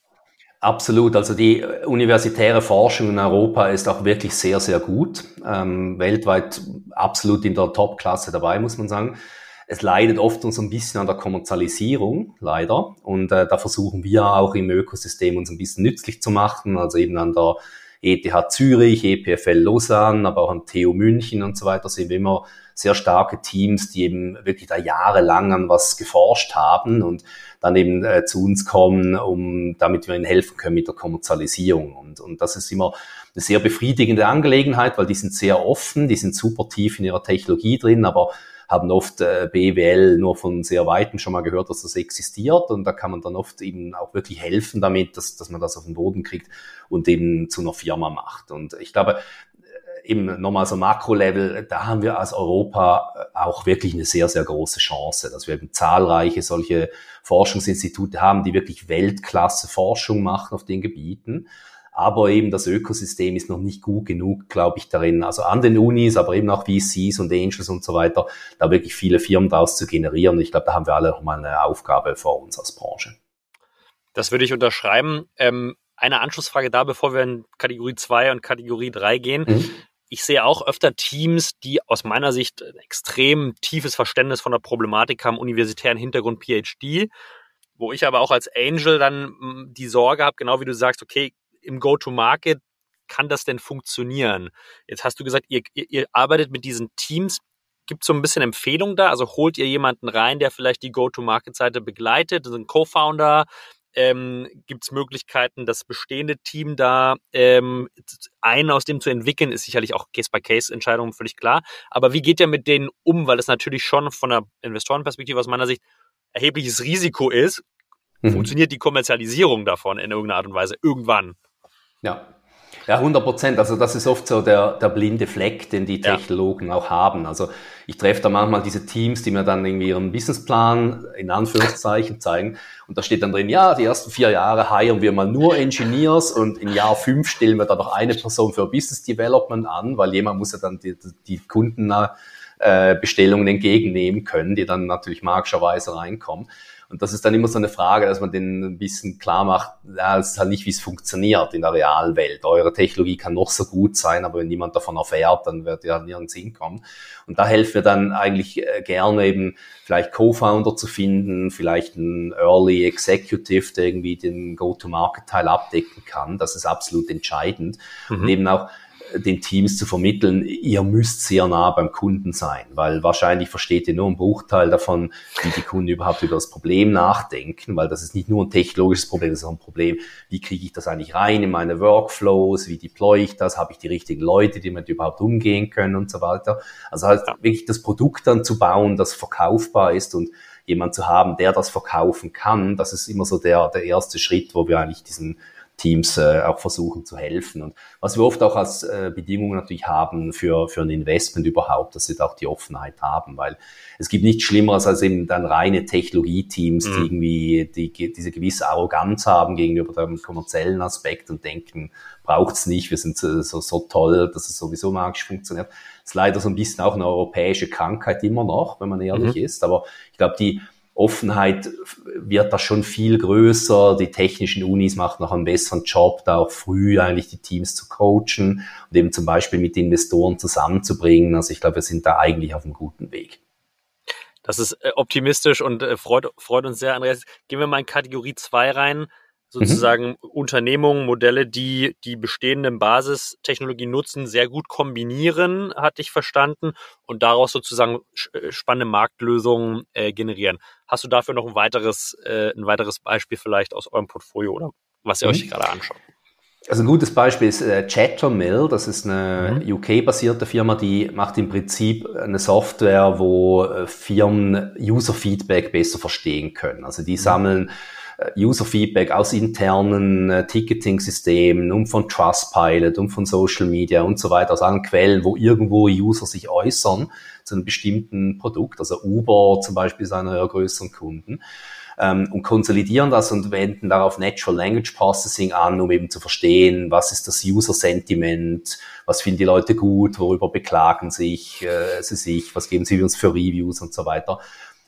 Absolut. Also die universitäre Forschung in Europa ist auch wirklich sehr, sehr gut. Ähm, weltweit absolut in der Top-Klasse dabei, muss man sagen. Es leidet oft uns ein bisschen an der Kommerzialisierung, leider. Und äh, da versuchen wir auch im Ökosystem uns ein bisschen nützlich zu machen. Also eben an der ETH Zürich, EPFL Lausanne, aber auch an TU München und so weiter sehen wir immer sehr starke Teams, die eben wirklich da jahrelang an was geforscht haben und dann eben äh, zu uns kommen, um damit wir ihnen helfen können mit der Kommerzialisierung. Und, und das ist immer eine sehr befriedigende Angelegenheit, weil die sind sehr offen, die sind super tief in ihrer Technologie drin, aber haben oft äh, BWL nur von sehr weitem schon mal gehört, dass das existiert und da kann man dann oft eben auch wirklich helfen damit, dass, dass man das auf den Boden kriegt und eben zu einer Firma macht. Und ich glaube, eben nochmal so Makro-Level, da haben wir als Europa äh, auch wirklich eine sehr, sehr große Chance, dass wir eben zahlreiche solche Forschungsinstitute haben, die wirklich Weltklasse Forschung machen auf den Gebieten. Aber eben das Ökosystem ist noch nicht gut genug, glaube ich, darin, also an den Unis, aber eben auch VCs und Angels und so weiter, da wirklich viele Firmen daraus zu generieren. Ich glaube, da haben wir alle noch mal eine Aufgabe vor uns als Branche. Das würde ich unterschreiben. Ähm, eine Anschlussfrage da, bevor wir in Kategorie 2 und Kategorie 3 gehen. Mhm. Ich sehe auch öfter Teams, die aus meiner Sicht ein extrem tiefes Verständnis von der Problematik haben, universitären Hintergrund PhD, wo ich aber auch als Angel dann hm, die Sorge habe, genau wie du sagst, okay, im Go-to-Market kann das denn funktionieren? Jetzt hast du gesagt, ihr, ihr, ihr arbeitet mit diesen Teams. Gibt es so ein bisschen Empfehlung da? Also holt ihr jemanden rein, der vielleicht die Go-to-Market-Seite begleitet, ein Co-Founder? Ähm, Gibt es Möglichkeiten, das bestehende Team da ähm, einen aus dem zu entwickeln, ist sicherlich auch Case-by-Case-Entscheidung völlig klar. Aber wie geht ihr mit denen um? Weil es natürlich schon von der Investorenperspektive aus meiner Sicht erhebliches Risiko ist. Mhm. Funktioniert die Kommerzialisierung davon in irgendeiner Art und Weise irgendwann? Ja. Ja, 100 Prozent. Also das ist oft so der, der blinde Fleck, den die Technologen ja. auch haben. Also ich treffe da manchmal diese Teams, die mir dann irgendwie ihren Businessplan in Anführungszeichen zeigen. Und da steht dann drin, ja, die ersten vier Jahre heiren wir mal nur Engineers und in Jahr fünf stellen wir da noch eine Person für Business Development an, weil jemand muss ja dann die, die Kundenbestellungen entgegennehmen können, die dann natürlich magischerweise reinkommen. Und das ist dann immer so eine Frage, dass man denen ein bisschen klar macht, ja, es ist halt nicht, wie es funktioniert in der realen Welt. Eure Technologie kann noch so gut sein, aber wenn niemand davon erfährt, dann wird ihr nirgends hinkommen. Und da helfen wir dann eigentlich äh, gerne eben vielleicht Co-Founder zu finden, vielleicht ein Early Executive, der irgendwie den Go-to-Market-Teil abdecken kann. Das ist absolut entscheidend. Mhm. Und eben auch den Teams zu vermitteln, ihr müsst sehr nah beim Kunden sein, weil wahrscheinlich versteht ihr nur einen Bruchteil davon, wie die Kunden überhaupt über das Problem nachdenken, weil das ist nicht nur ein technologisches Problem, das ist auch ein Problem, wie kriege ich das eigentlich rein in meine Workflows, wie deploy ich das, habe ich die richtigen Leute, die mit überhaupt umgehen können und so weiter. Also halt wirklich das Produkt dann zu bauen, das verkaufbar ist und jemand zu haben, der das verkaufen kann, das ist immer so der, der erste Schritt, wo wir eigentlich diesen Teams äh, auch versuchen zu helfen. Und was wir oft auch als äh, Bedingung natürlich haben für, für ein Investment überhaupt, dass sie da auch die Offenheit haben, weil es gibt nichts Schlimmeres als eben dann reine Technologieteams, mhm. die irgendwie die, diese gewisse Arroganz haben gegenüber dem kommerziellen Aspekt und denken, braucht's nicht, wir sind so, so, so toll, dass es sowieso magisch funktioniert. Das ist leider so ein bisschen auch eine europäische Krankheit immer noch, wenn man ehrlich mhm. ist. Aber ich glaube, die Offenheit wird da schon viel größer. Die technischen Unis machen noch einen besseren Job, da auch früh eigentlich die Teams zu coachen und eben zum Beispiel mit Investoren zusammenzubringen. Also ich glaube, wir sind da eigentlich auf einem guten Weg. Das ist äh, optimistisch und äh, freut, freut uns sehr, Andreas. Gehen wir mal in Kategorie 2 rein sozusagen mhm. Unternehmungen, Modelle, die die bestehenden Basistechnologien nutzen, sehr gut kombinieren, hatte ich verstanden, und daraus sozusagen äh, spannende Marktlösungen äh, generieren. Hast du dafür noch ein weiteres, äh, ein weiteres Beispiel vielleicht aus eurem Portfolio oder was ihr mhm. euch gerade anschaut? Also ein gutes Beispiel ist äh, Chattermill. Das ist eine mhm. UK-basierte Firma, die macht im Prinzip eine Software, wo äh, Firmen User-Feedback besser verstehen können. Also die mhm. sammeln User-Feedback aus internen äh, Ticketing-Systemen und von Trustpilot und von Social Media und so weiter, aus allen Quellen, wo irgendwo User sich äußern zu einem bestimmten Produkt. Also Uber zum Beispiel ist einer ihrer größeren Kunden. Ähm, und konsolidieren das und wenden darauf Natural Language Processing an, um eben zu verstehen, was ist das User-Sentiment, was finden die Leute gut, worüber beklagen sich äh, sie sich, was geben sie uns für Reviews und so weiter.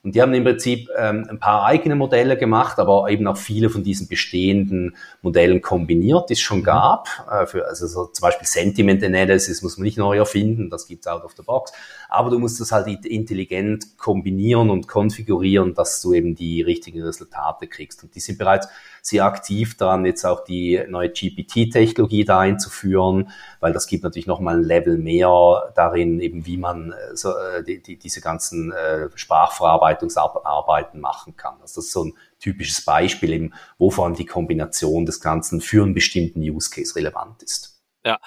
Und die haben im Prinzip ähm, ein paar eigene Modelle gemacht, aber eben auch viele von diesen bestehenden Modellen kombiniert, die es schon mhm. gab. Äh, für, also so zum Beispiel Sentiment Analysis muss man nicht neu erfinden, das gibt's out of the box. Aber du musst das halt intelligent kombinieren und konfigurieren, dass du eben die richtigen Resultate kriegst. Und die sind bereits sehr aktiv daran, jetzt auch die neue GPT-Technologie da einzuführen, weil das gibt natürlich nochmal ein Level mehr darin, eben wie man äh, so, äh, die, die, diese ganzen äh, Sprachverarbeitungsarbeiten machen kann. Also das ist so ein typisches Beispiel, eben, wo vor allem die Kombination des Ganzen für einen bestimmten Use Case relevant ist. Ja,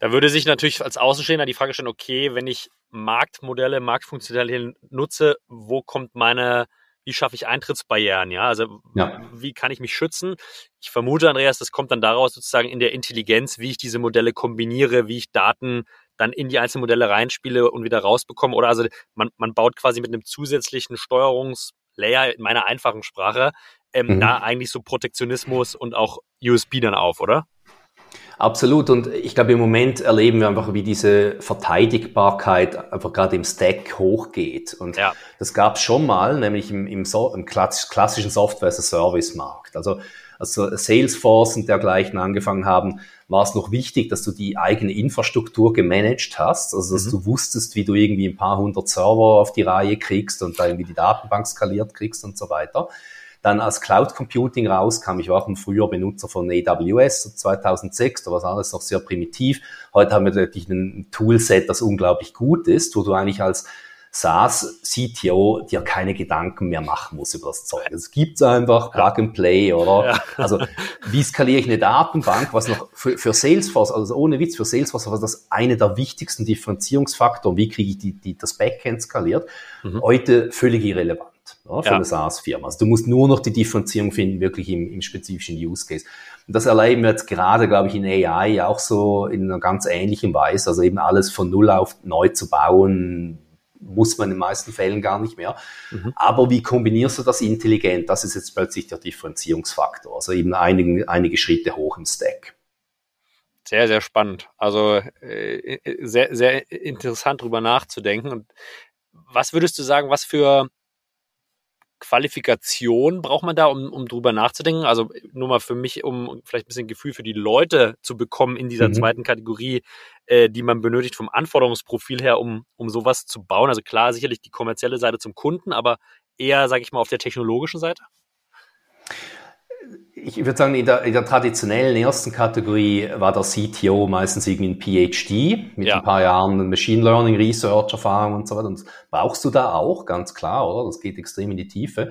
da würde sich natürlich als Außenstehender die Frage stellen, okay, wenn ich Marktmodelle, Marktfunktionalitäten nutze, wo kommt meine wie schaffe ich Eintrittsbarrieren, ja, also ja. wie kann ich mich schützen? Ich vermute, Andreas, das kommt dann daraus sozusagen in der Intelligenz, wie ich diese Modelle kombiniere, wie ich Daten dann in die einzelnen Modelle reinspiele und wieder rausbekomme. Oder also man, man baut quasi mit einem zusätzlichen Steuerungslayer in meiner einfachen Sprache ähm, mhm. da eigentlich so Protektionismus und auch USB dann auf, oder? Absolut. Und ich glaube, im Moment erleben wir einfach, wie diese Verteidigbarkeit einfach gerade im Stack hochgeht. Und ja. das gab es schon mal, nämlich im, im, so im klassischen Software-as-a-Service-Markt. Also also Salesforce und dergleichen angefangen haben, war es noch wichtig, dass du die eigene Infrastruktur gemanagt hast, also dass mhm. du wusstest, wie du irgendwie ein paar hundert Server auf die Reihe kriegst und da irgendwie die Datenbank skaliert kriegst und so weiter. Dann als Cloud Computing rauskam, ich war auch ein früher Benutzer von AWS 2006, da war alles noch sehr primitiv. Heute haben wir natürlich ein Toolset, das unglaublich gut ist, wo du eigentlich als SaaS-CTO dir keine Gedanken mehr machen muss über das Zeug. Es gibt einfach Plug and Play, oder? Ja. Also, wie skaliere ich eine Datenbank, was noch für, für Salesforce, also ohne Witz, für Salesforce war das eine der wichtigsten Differenzierungsfaktoren, wie kriege ich die, die, das Backend skaliert, mhm. heute völlig irrelevant ja, für ja. eine SaaS-Firma. Also du musst nur noch die Differenzierung finden, wirklich im, im spezifischen Use Case. Und das erleben wir jetzt gerade, glaube ich, in AI auch so in einer ganz ähnlichen Weise. Also eben alles von Null auf neu zu bauen, muss man in den meisten Fällen gar nicht mehr. Mhm. Aber wie kombinierst du das intelligent? Das ist jetzt plötzlich der Differenzierungsfaktor. Also eben einige, einige Schritte hoch im Stack. Sehr, sehr spannend. Also äh, sehr, sehr interessant drüber nachzudenken. Und was würdest du sagen, was für Qualifikation braucht man da, um, um drüber nachzudenken? Also nur mal für mich, um vielleicht ein bisschen Gefühl für die Leute zu bekommen in dieser mhm. zweiten Kategorie, äh, die man benötigt vom Anforderungsprofil her, um, um sowas zu bauen. Also klar, sicherlich die kommerzielle Seite zum Kunden, aber eher, sage ich mal, auf der technologischen Seite? Ich würde sagen, in der, in der, traditionellen ersten Kategorie war der CTO meistens irgendwie ein PhD mit ja. ein paar Jahren Machine Learning Research Erfahrung und so weiter. Und brauchst du da auch, ganz klar, oder? Das geht extrem in die Tiefe.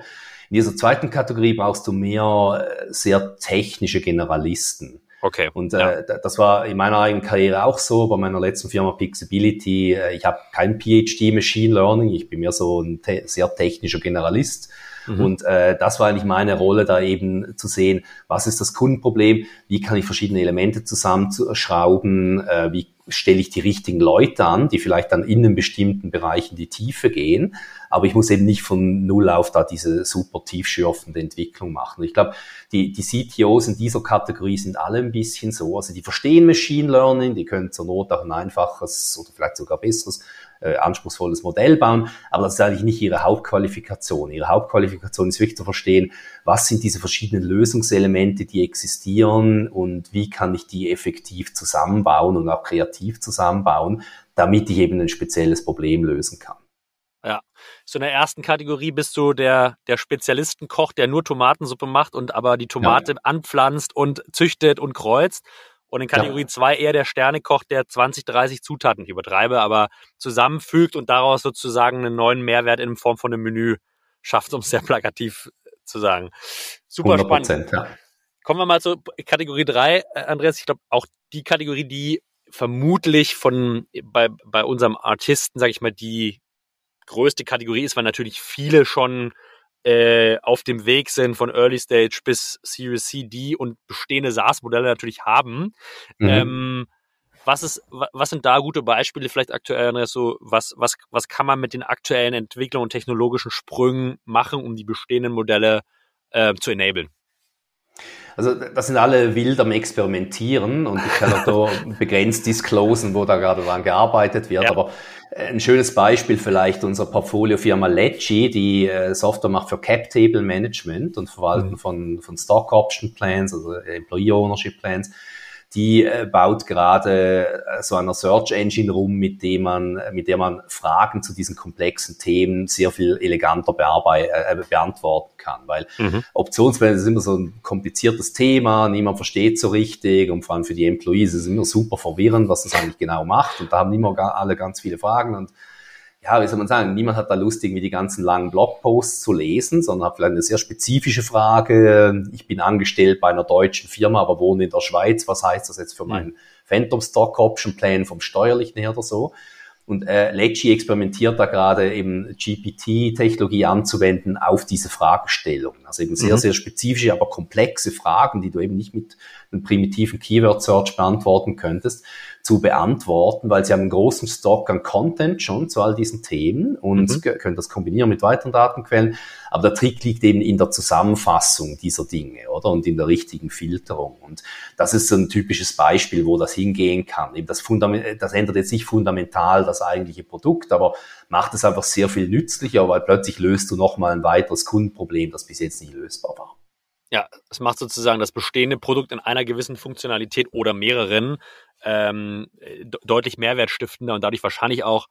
In dieser zweiten Kategorie brauchst du mehr äh, sehr technische Generalisten. Okay. Und äh, ja. das war in meiner eigenen Karriere auch so, bei meiner letzten Firma Pixability. Äh, ich habe kein PhD Machine Learning, ich bin mehr so ein te sehr technischer Generalist Mhm. Und äh, das war eigentlich meine Rolle, da eben zu sehen, was ist das Kundenproblem, wie kann ich verschiedene Elemente zusammenschrauben, äh, wie stelle ich die richtigen Leute an, die vielleicht dann in einem bestimmten Bereich in die Tiefe gehen. Aber ich muss eben nicht von Null auf da diese super tiefschürfende Entwicklung machen. Ich glaube, die, die CTOs in dieser Kategorie sind alle ein bisschen so. Also die verstehen Machine Learning, die können zur Not auch ein einfaches oder vielleicht sogar besseres äh, anspruchsvolles Modell bauen, aber das ist eigentlich nicht ihre Hauptqualifikation. Ihre Hauptqualifikation ist wirklich zu verstehen, was sind diese verschiedenen Lösungselemente, die existieren und wie kann ich die effektiv zusammenbauen und auch kreativ zusammenbauen, damit ich eben ein spezielles Problem lösen kann. Ja, so in der ersten Kategorie bist du der, der Spezialistenkoch, der nur Tomatensuppe macht und aber die Tomate ja. anpflanzt und züchtet und kreuzt. Und in Kategorie 2 ja. eher der Sternekoch, der 20, 30 Zutaten, ich übertreibe, aber zusammenfügt und daraus sozusagen einen neuen Mehrwert in Form von einem Menü schafft, um es sehr plakativ zu sagen. Super spannend. Ja. Kommen wir mal zu Kategorie 3, äh, Andreas. Ich glaube, auch die Kategorie, die vermutlich von bei, bei unserem Artisten, sage ich mal, die größte Kategorie ist, weil natürlich viele schon äh, auf dem Weg sind von Early Stage bis Series C, D und bestehende SaaS-Modelle natürlich haben. Mhm. Ähm, was ist, was sind da gute Beispiele vielleicht aktuell, Andreas, so, was, was, was kann man mit den aktuellen Entwicklungen und technologischen Sprüngen machen, um die bestehenden Modelle äh, zu enablen? Also das sind alle wild am Experimentieren und ich kann auch da begrenzt disclosen, wo da gerade dran gearbeitet wird. Ja. Aber ein schönes Beispiel vielleicht unsere Portfoliofirma Ledgy, die äh, Software macht für Cap Table Management und Verwalten mhm. von, von Stock Option Plans, also Employee Ownership Plans die äh, baut gerade äh, so eine Search Engine rum, mit dem man, mit der man Fragen zu diesen komplexen Themen sehr viel eleganter äh, beantworten kann, weil mhm. Optionspläne ist immer so ein kompliziertes Thema, niemand versteht so richtig und vor allem für die Employees ist es immer super verwirrend, was das eigentlich genau macht und da haben immer alle ganz viele Fragen und ja, wie soll man sagen, niemand hat da Lust, irgendwie die ganzen langen Blogposts zu lesen, sondern hat vielleicht eine sehr spezifische Frage. Ich bin angestellt bei einer deutschen Firma, aber wohne in der Schweiz. Was heißt das jetzt für mhm. meinen Phantom Stock Option Plan vom steuerlichen her oder so? Und äh, Lecce experimentiert da gerade eben GPT-Technologie anzuwenden auf diese Fragestellungen. Also eben sehr, mhm. sehr spezifische, aber komplexe Fragen, die du eben nicht mit einem primitiven Keyword-Search beantworten könntest, zu beantworten, weil sie haben einen großen Stock an Content schon zu all diesen Themen und mhm. können das kombinieren mit weiteren Datenquellen. Aber der Trick liegt eben in der Zusammenfassung dieser Dinge, oder? Und in der richtigen Filterung. Und das ist so ein typisches Beispiel, wo das hingehen kann. Eben das, Fundament, das ändert jetzt nicht fundamental das eigentliche Produkt, aber macht es einfach sehr viel nützlicher, weil plötzlich löst du nochmal ein weiteres Kundenproblem, das bis jetzt nicht lösbar war. Ja, es macht sozusagen das bestehende Produkt in einer gewissen Funktionalität oder mehreren ähm, deutlich mehrwertstiftender und dadurch wahrscheinlich auch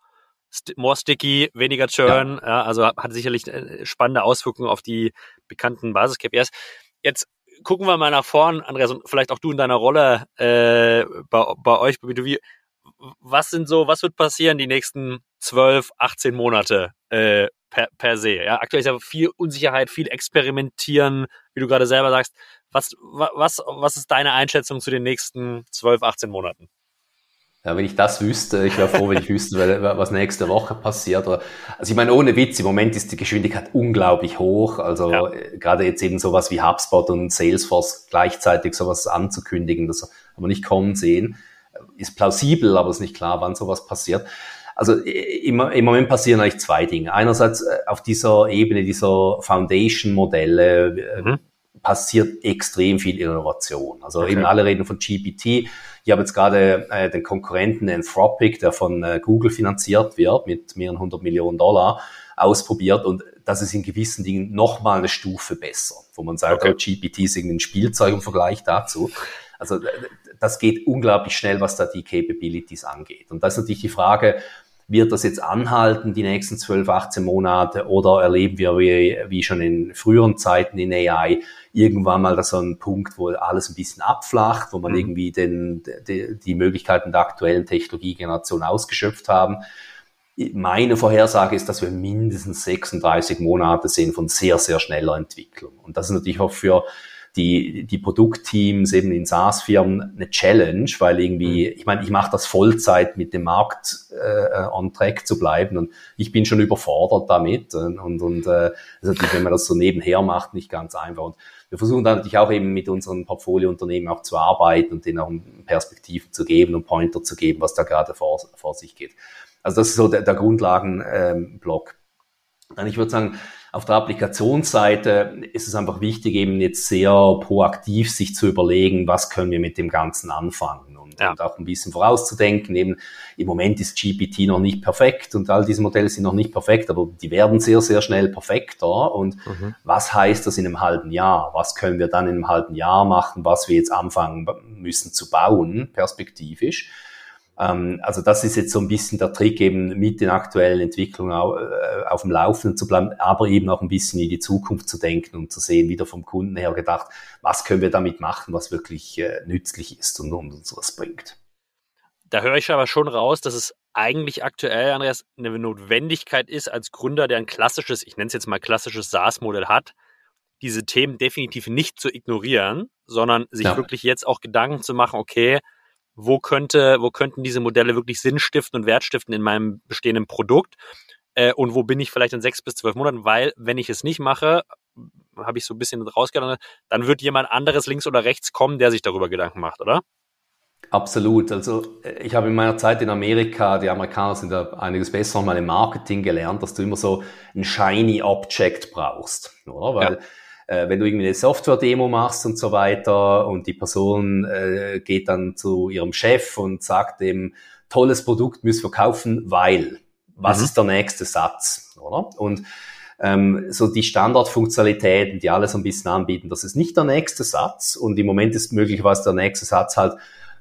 st more sticky, weniger Churn, ja. ja. also hat sicherlich äh, spannende Auswirkungen auf die bekannten Basis-KPIs. Jetzt gucken wir mal nach vorn, Andreas, und vielleicht auch du in deiner Rolle äh, bei, bei euch, bei B2B. Was sind so, was wird passieren die nächsten 12, 18 Monate äh, per, per se? Ja, aktuell ist ja viel Unsicherheit, viel Experimentieren, wie du gerade selber sagst. Was, was, was ist deine Einschätzung zu den nächsten 12, 18 Monaten? Ja, wenn ich das wüsste, ich wäre froh, wenn ich wüsste, was nächste Woche passiert. Also ich meine, ohne Witz, im Moment ist die Geschwindigkeit unglaublich hoch. Also ja. Äh, gerade jetzt eben sowas wie HubSpot und Salesforce gleichzeitig sowas anzukündigen, das haben wir nicht kommen sehen, ist plausibel, aber ist nicht klar, wann sowas passiert. Also im, im Moment passieren eigentlich zwei Dinge. Einerseits äh, auf dieser Ebene dieser Foundation-Modelle äh, mhm. passiert extrem viel Innovation. Also okay. eben alle reden von GPT. Ich habe jetzt gerade äh, den Konkurrenten Anthropic, der von äh, Google finanziert wird mit mehreren hundert Millionen Dollar, ausprobiert und das ist in gewissen Dingen nochmal eine Stufe besser, wo man sagt, okay. oh, GPT ist irgendwie ein Spielzeug im Vergleich dazu. Also das geht unglaublich schnell, was da die Capabilities angeht. Und das ist natürlich die Frage, wird das jetzt anhalten, die nächsten 12, 18 Monate, oder erleben wir wie, wie schon in früheren Zeiten in AI irgendwann mal so ein Punkt, wo alles ein bisschen abflacht, wo man mhm. irgendwie den, die, die Möglichkeiten der aktuellen Technologiegeneration ausgeschöpft haben. Meine Vorhersage ist, dass wir mindestens 36 Monate sehen von sehr, sehr schneller Entwicklung. Und das ist natürlich auch für die, die Produktteams eben in SaaS-Firmen eine Challenge, weil irgendwie, mhm. ich meine, ich mache das Vollzeit mit dem Markt äh, on track zu bleiben und ich bin schon überfordert damit und, und, und äh, also wenn man das so nebenher macht, nicht ganz einfach. Und wir versuchen dann natürlich auch eben mit unseren Portfoliounternehmen auch zu arbeiten und denen auch Perspektiven zu geben und Pointer zu geben, was da gerade vor, vor sich geht. Also das ist so der, der Grundlagenblock. Ähm, dann ich würde sagen, auf der Applikationsseite ist es einfach wichtig, eben jetzt sehr proaktiv sich zu überlegen, was können wir mit dem Ganzen anfangen und, ja. und auch ein bisschen vorauszudenken. Eben im Moment ist GPT noch nicht perfekt und all diese Modelle sind noch nicht perfekt, aber die werden sehr, sehr schnell perfekter. Und mhm. was heißt das in einem halben Jahr? Was können wir dann in einem halben Jahr machen, was wir jetzt anfangen müssen zu bauen, perspektivisch? Ähm, also das ist jetzt so ein bisschen der Trick, eben mit den aktuellen Entwicklungen äh, auf dem Laufenden zu bleiben, aber eben auch ein bisschen in die Zukunft zu denken und zu sehen, wieder vom Kunden her gedacht, was können wir damit machen, was wirklich äh, nützlich ist und, uns was bringt. Da höre ich aber schon raus, dass es eigentlich aktuell, Andreas, eine Notwendigkeit ist, als Gründer, der ein klassisches, ich nenne es jetzt mal klassisches SaaS-Modell hat, diese Themen definitiv nicht zu ignorieren, sondern sich ja. wirklich jetzt auch Gedanken zu machen, okay, wo könnte, wo könnten diese Modelle wirklich Sinn stiften und Wert stiften in meinem bestehenden Produkt äh, und wo bin ich vielleicht in sechs bis zwölf Monaten, weil wenn ich es nicht mache, habe ich so ein bisschen rausgelernt, dann wird jemand anderes links oder rechts kommen, der sich darüber Gedanken macht, oder? Absolut. Also ich habe in meiner Zeit in Amerika, die Amerikaner sind da einiges besser mal im Marketing gelernt, dass du immer so ein shiny Object brauchst, oder? Weil ja äh, wenn du irgendwie eine Software-Demo machst und so weiter und die Person äh, geht dann zu ihrem Chef und sagt dem, tolles Produkt müssen wir kaufen, weil, was mhm. ist der nächste Satz, oder? Und ähm, so die Standardfunktionalitäten, die alle so ein bisschen anbieten, das ist nicht der nächste Satz und im Moment ist möglicherweise der nächste Satz halt,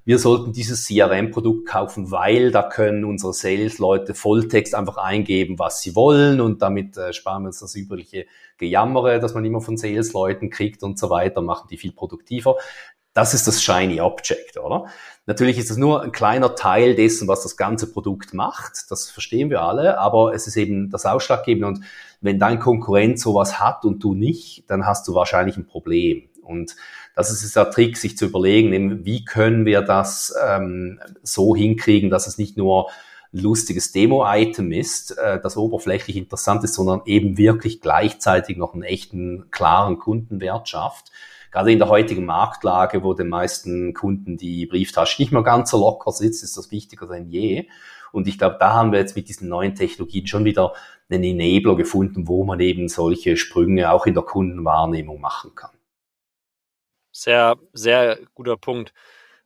wir sollten dieses CRM-Produkt kaufen, weil da können unsere Sales-Leute Volltext einfach eingeben, was sie wollen und damit äh, sparen wir uns das übliche Gejammere, das man immer von Sales-Leuten kriegt und so weiter, machen die viel produktiver. Das ist das Shiny Object, oder? Natürlich ist das nur ein kleiner Teil dessen, was das ganze Produkt macht. Das verstehen wir alle, aber es ist eben das Ausschlaggebende. Und wenn dein Konkurrent sowas hat und du nicht, dann hast du wahrscheinlich ein Problem. Und das ist der Trick, sich zu überlegen, wie können wir das ähm, so hinkriegen, dass es nicht nur lustiges Demo-Item ist, äh, das oberflächlich interessant ist, sondern eben wirklich gleichzeitig noch einen echten, klaren Kundenwert schafft. Gerade in der heutigen Marktlage, wo den meisten Kunden die Brieftasche nicht mehr ganz so locker sitzt, ist das wichtiger denn je. Und ich glaube, da haben wir jetzt mit diesen neuen Technologien schon wieder einen Enabler gefunden, wo man eben solche Sprünge auch in der Kundenwahrnehmung machen kann. Sehr, sehr guter Punkt.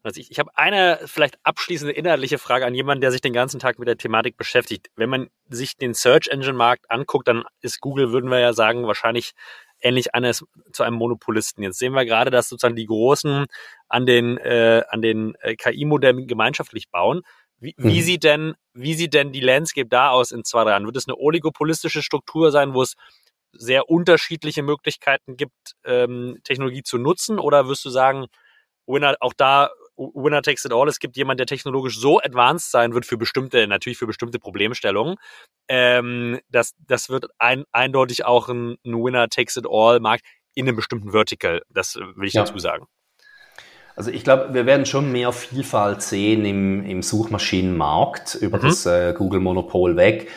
Also ich, ich habe eine vielleicht abschließende inhaltliche Frage an jemanden, der sich den ganzen Tag mit der Thematik beschäftigt. Wenn man sich den Search Engine Markt anguckt, dann ist Google, würden wir ja sagen, wahrscheinlich ähnlich eines zu einem Monopolisten. Jetzt sehen wir gerade, dass sozusagen die Großen an den äh, an den äh, KI-Modellen gemeinschaftlich bauen. Wie, wie mhm. sieht denn wie sieht denn die Landscape da aus in zwei Jahren? Wird es eine oligopolistische Struktur sein, wo es sehr unterschiedliche Möglichkeiten gibt, ähm, Technologie zu nutzen? Oder wirst du sagen, Winner, auch da Winner takes it all. Es gibt jemand, der technologisch so advanced sein wird für bestimmte, natürlich für bestimmte Problemstellungen. Ähm, das, das wird ein, eindeutig auch ein, ein Winner takes it all Markt in einem bestimmten Vertical. Das will ich ja. dazu sagen. Also ich glaube, wir werden schon mehr Vielfalt sehen im, im Suchmaschinenmarkt über mhm. das äh, Google-Monopol weg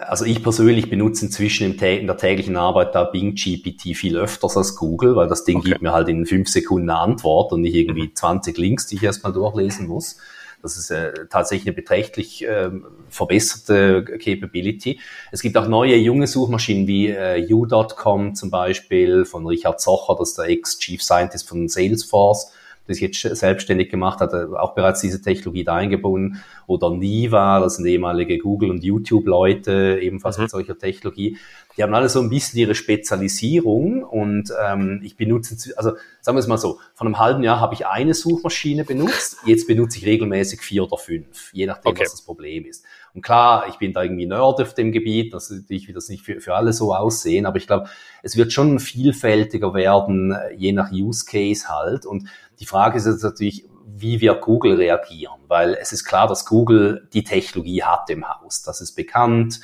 also ich persönlich benutze inzwischen in der täglichen Arbeit da Bing GPT viel öfters als Google, weil das Ding okay. gibt mir halt in fünf Sekunden eine Antwort und nicht irgendwie 20 mhm. Links, die ich erstmal durchlesen muss. Das ist äh, tatsächlich eine beträchtlich äh, verbesserte Capability. Es gibt auch neue junge Suchmaschinen wie äh, U.com zum Beispiel von Richard Zocher, das ist der Ex-Chief Scientist von Salesforce das jetzt selbstständig gemacht hat, auch bereits diese Technologie da eingebunden. Oder Niva, das sind ehemalige Google- und YouTube-Leute, ebenfalls mhm. mit solcher Technologie. Die haben alle so ein bisschen ihre Spezialisierung und ähm, ich benutze, also sagen wir es mal so, von einem halben Jahr habe ich eine Suchmaschine benutzt, jetzt benutze ich regelmäßig vier oder fünf, je nachdem, okay. was das Problem ist. Und klar, ich bin da irgendwie Nerd auf dem Gebiet, das, ich will das nicht für, für alle so aussehen, aber ich glaube, es wird schon vielfältiger werden, je nach Use Case halt. Und die Frage ist jetzt natürlich, wie wird Google reagieren? Weil es ist klar, dass Google die Technologie hat im Haus. Das ist bekannt.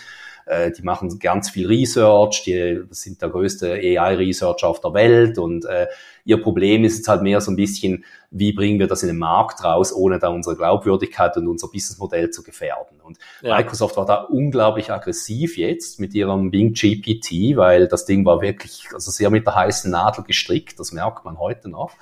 Äh, die machen ganz viel Research, die sind der größte AI-Researcher auf der Welt und äh, ihr Problem ist jetzt halt mehr so ein bisschen, wie bringen wir das in den Markt raus, ohne da unsere Glaubwürdigkeit und unser Businessmodell zu gefährden. Und ja. Microsoft war da unglaublich aggressiv jetzt mit ihrem Bing GPT, weil das Ding war wirklich also sehr mit der heißen Nadel gestrickt, das merkt man heute noch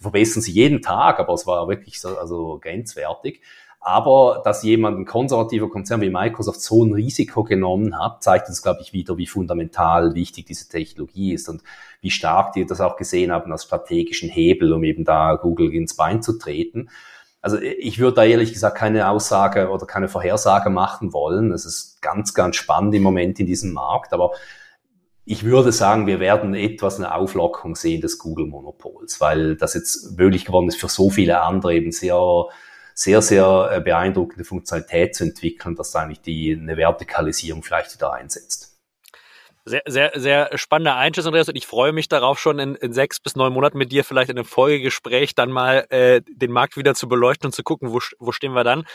verbessern sie jeden Tag, aber es war wirklich so, also grenzwertig. Aber dass jemand, ein konservativer Konzern wie Microsoft so ein Risiko genommen hat, zeigt uns, glaube ich, wieder, wie fundamental wichtig diese Technologie ist und wie stark die das auch gesehen haben als strategischen Hebel, um eben da Google ins Bein zu treten. Also ich würde da ehrlich gesagt keine Aussage oder keine Vorhersage machen wollen. Es ist ganz, ganz spannend im Moment in diesem Markt, aber ich würde sagen, wir werden etwas eine Auflockung sehen des Google-Monopols, weil das jetzt möglich geworden ist für so viele andere eben sehr, sehr, sehr äh, beeindruckende Funktionalität zu entwickeln, dass eigentlich die eine Vertikalisierung vielleicht wieder einsetzt. Sehr, sehr, sehr spannender Einschätzung, Andreas. Und ich freue mich darauf, schon in, in sechs bis neun Monaten mit dir vielleicht in einem Folgegespräch dann mal äh, den Markt wieder zu beleuchten und zu gucken, wo, wo stehen wir dann.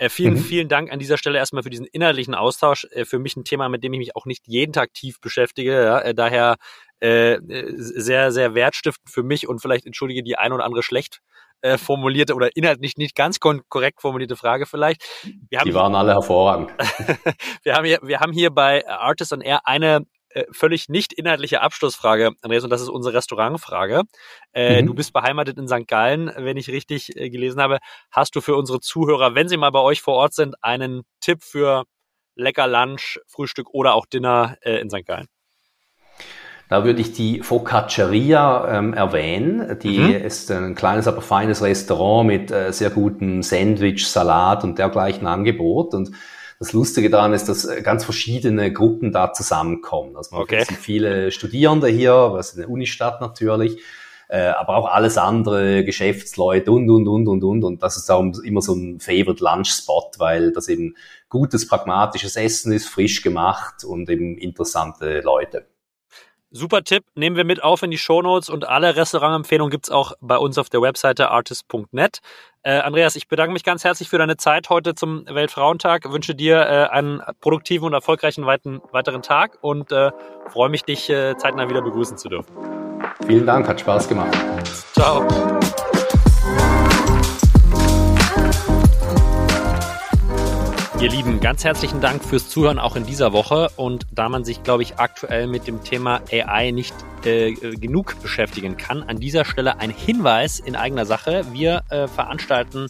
Äh, vielen, mhm. vielen Dank an dieser Stelle erstmal für diesen inhaltlichen Austausch. Äh, für mich ein Thema, mit dem ich mich auch nicht jeden Tag tief beschäftige. Ja? Äh, daher äh, sehr, sehr wertstiftend für mich und vielleicht entschuldige die ein oder andere schlecht äh, formulierte oder inhaltlich nicht ganz korrekt formulierte Frage vielleicht. Wir die waren alle hervorragend. wir, haben hier, wir haben hier bei Artist on Air eine äh, völlig nicht inhaltliche Abschlussfrage, Andreas, und das ist unsere Restaurantfrage. Äh, mhm. Du bist beheimatet in St. Gallen, wenn ich richtig äh, gelesen habe. Hast du für unsere Zuhörer, wenn sie mal bei euch vor Ort sind, einen Tipp für lecker Lunch, Frühstück oder auch Dinner äh, in St. Gallen? Da würde ich die Focacceria ähm, erwähnen. Die mhm. ist ein kleines, aber feines Restaurant mit äh, sehr gutem Sandwich, Salat und dergleichen Angebot. Und das Lustige daran ist, dass äh, ganz verschiedene Gruppen da zusammenkommen. Also man okay. viele Studierende hier, was eine Unistadt natürlich, äh, aber auch alles andere, Geschäftsleute und, und, und, und, und. Und das ist darum immer so ein Favorite Lunch Spot, weil das eben gutes, pragmatisches Essen ist, frisch gemacht und eben interessante Leute. Super Tipp, nehmen wir mit auf in die Show Notes und alle Restaurantempfehlungen gibt's auch bei uns auf der Webseite artist.net. Äh, Andreas, ich bedanke mich ganz herzlich für deine Zeit heute zum Weltfrauentag, wünsche dir äh, einen produktiven und erfolgreichen weiten, weiteren Tag und äh, freue mich, dich äh, zeitnah wieder begrüßen zu dürfen. Vielen Dank, hat Spaß gemacht. Ciao. Ihr Lieben, ganz herzlichen Dank fürs Zuhören auch in dieser Woche. Und da man sich, glaube ich, aktuell mit dem Thema AI nicht äh, genug beschäftigen kann, an dieser Stelle ein Hinweis in eigener Sache. Wir äh, veranstalten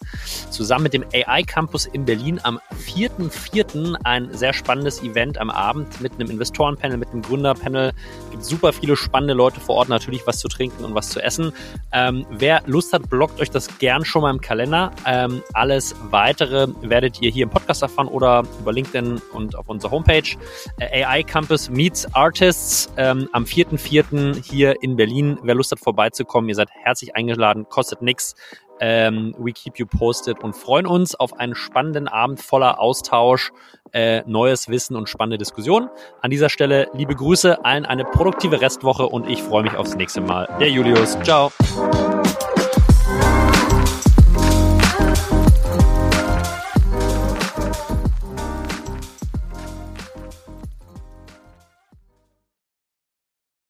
zusammen mit dem AI Campus in Berlin am 4.4. ein sehr spannendes Event am Abend mit einem Investorenpanel, mit einem Gründerpanel. Es gibt super viele spannende Leute vor Ort, natürlich was zu trinken und was zu essen. Ähm, wer Lust hat, blockt euch das gern schon mal im Kalender. Ähm, alles weitere werdet ihr hier im Podcast erfahren oder über LinkedIn und auf unserer Homepage. Äh, AI Campus Meets Artists ähm, am 4.4. hier in Berlin. Wer Lust hat, vorbeizukommen, ihr seid herzlich eingeladen, kostet nichts. Ähm, we keep you posted und freuen uns auf einen spannenden Abend voller Austausch, äh, neues Wissen und spannende Diskussionen. An dieser Stelle liebe Grüße, allen eine produktive Restwoche und ich freue mich aufs nächste Mal. Der Julius, ciao.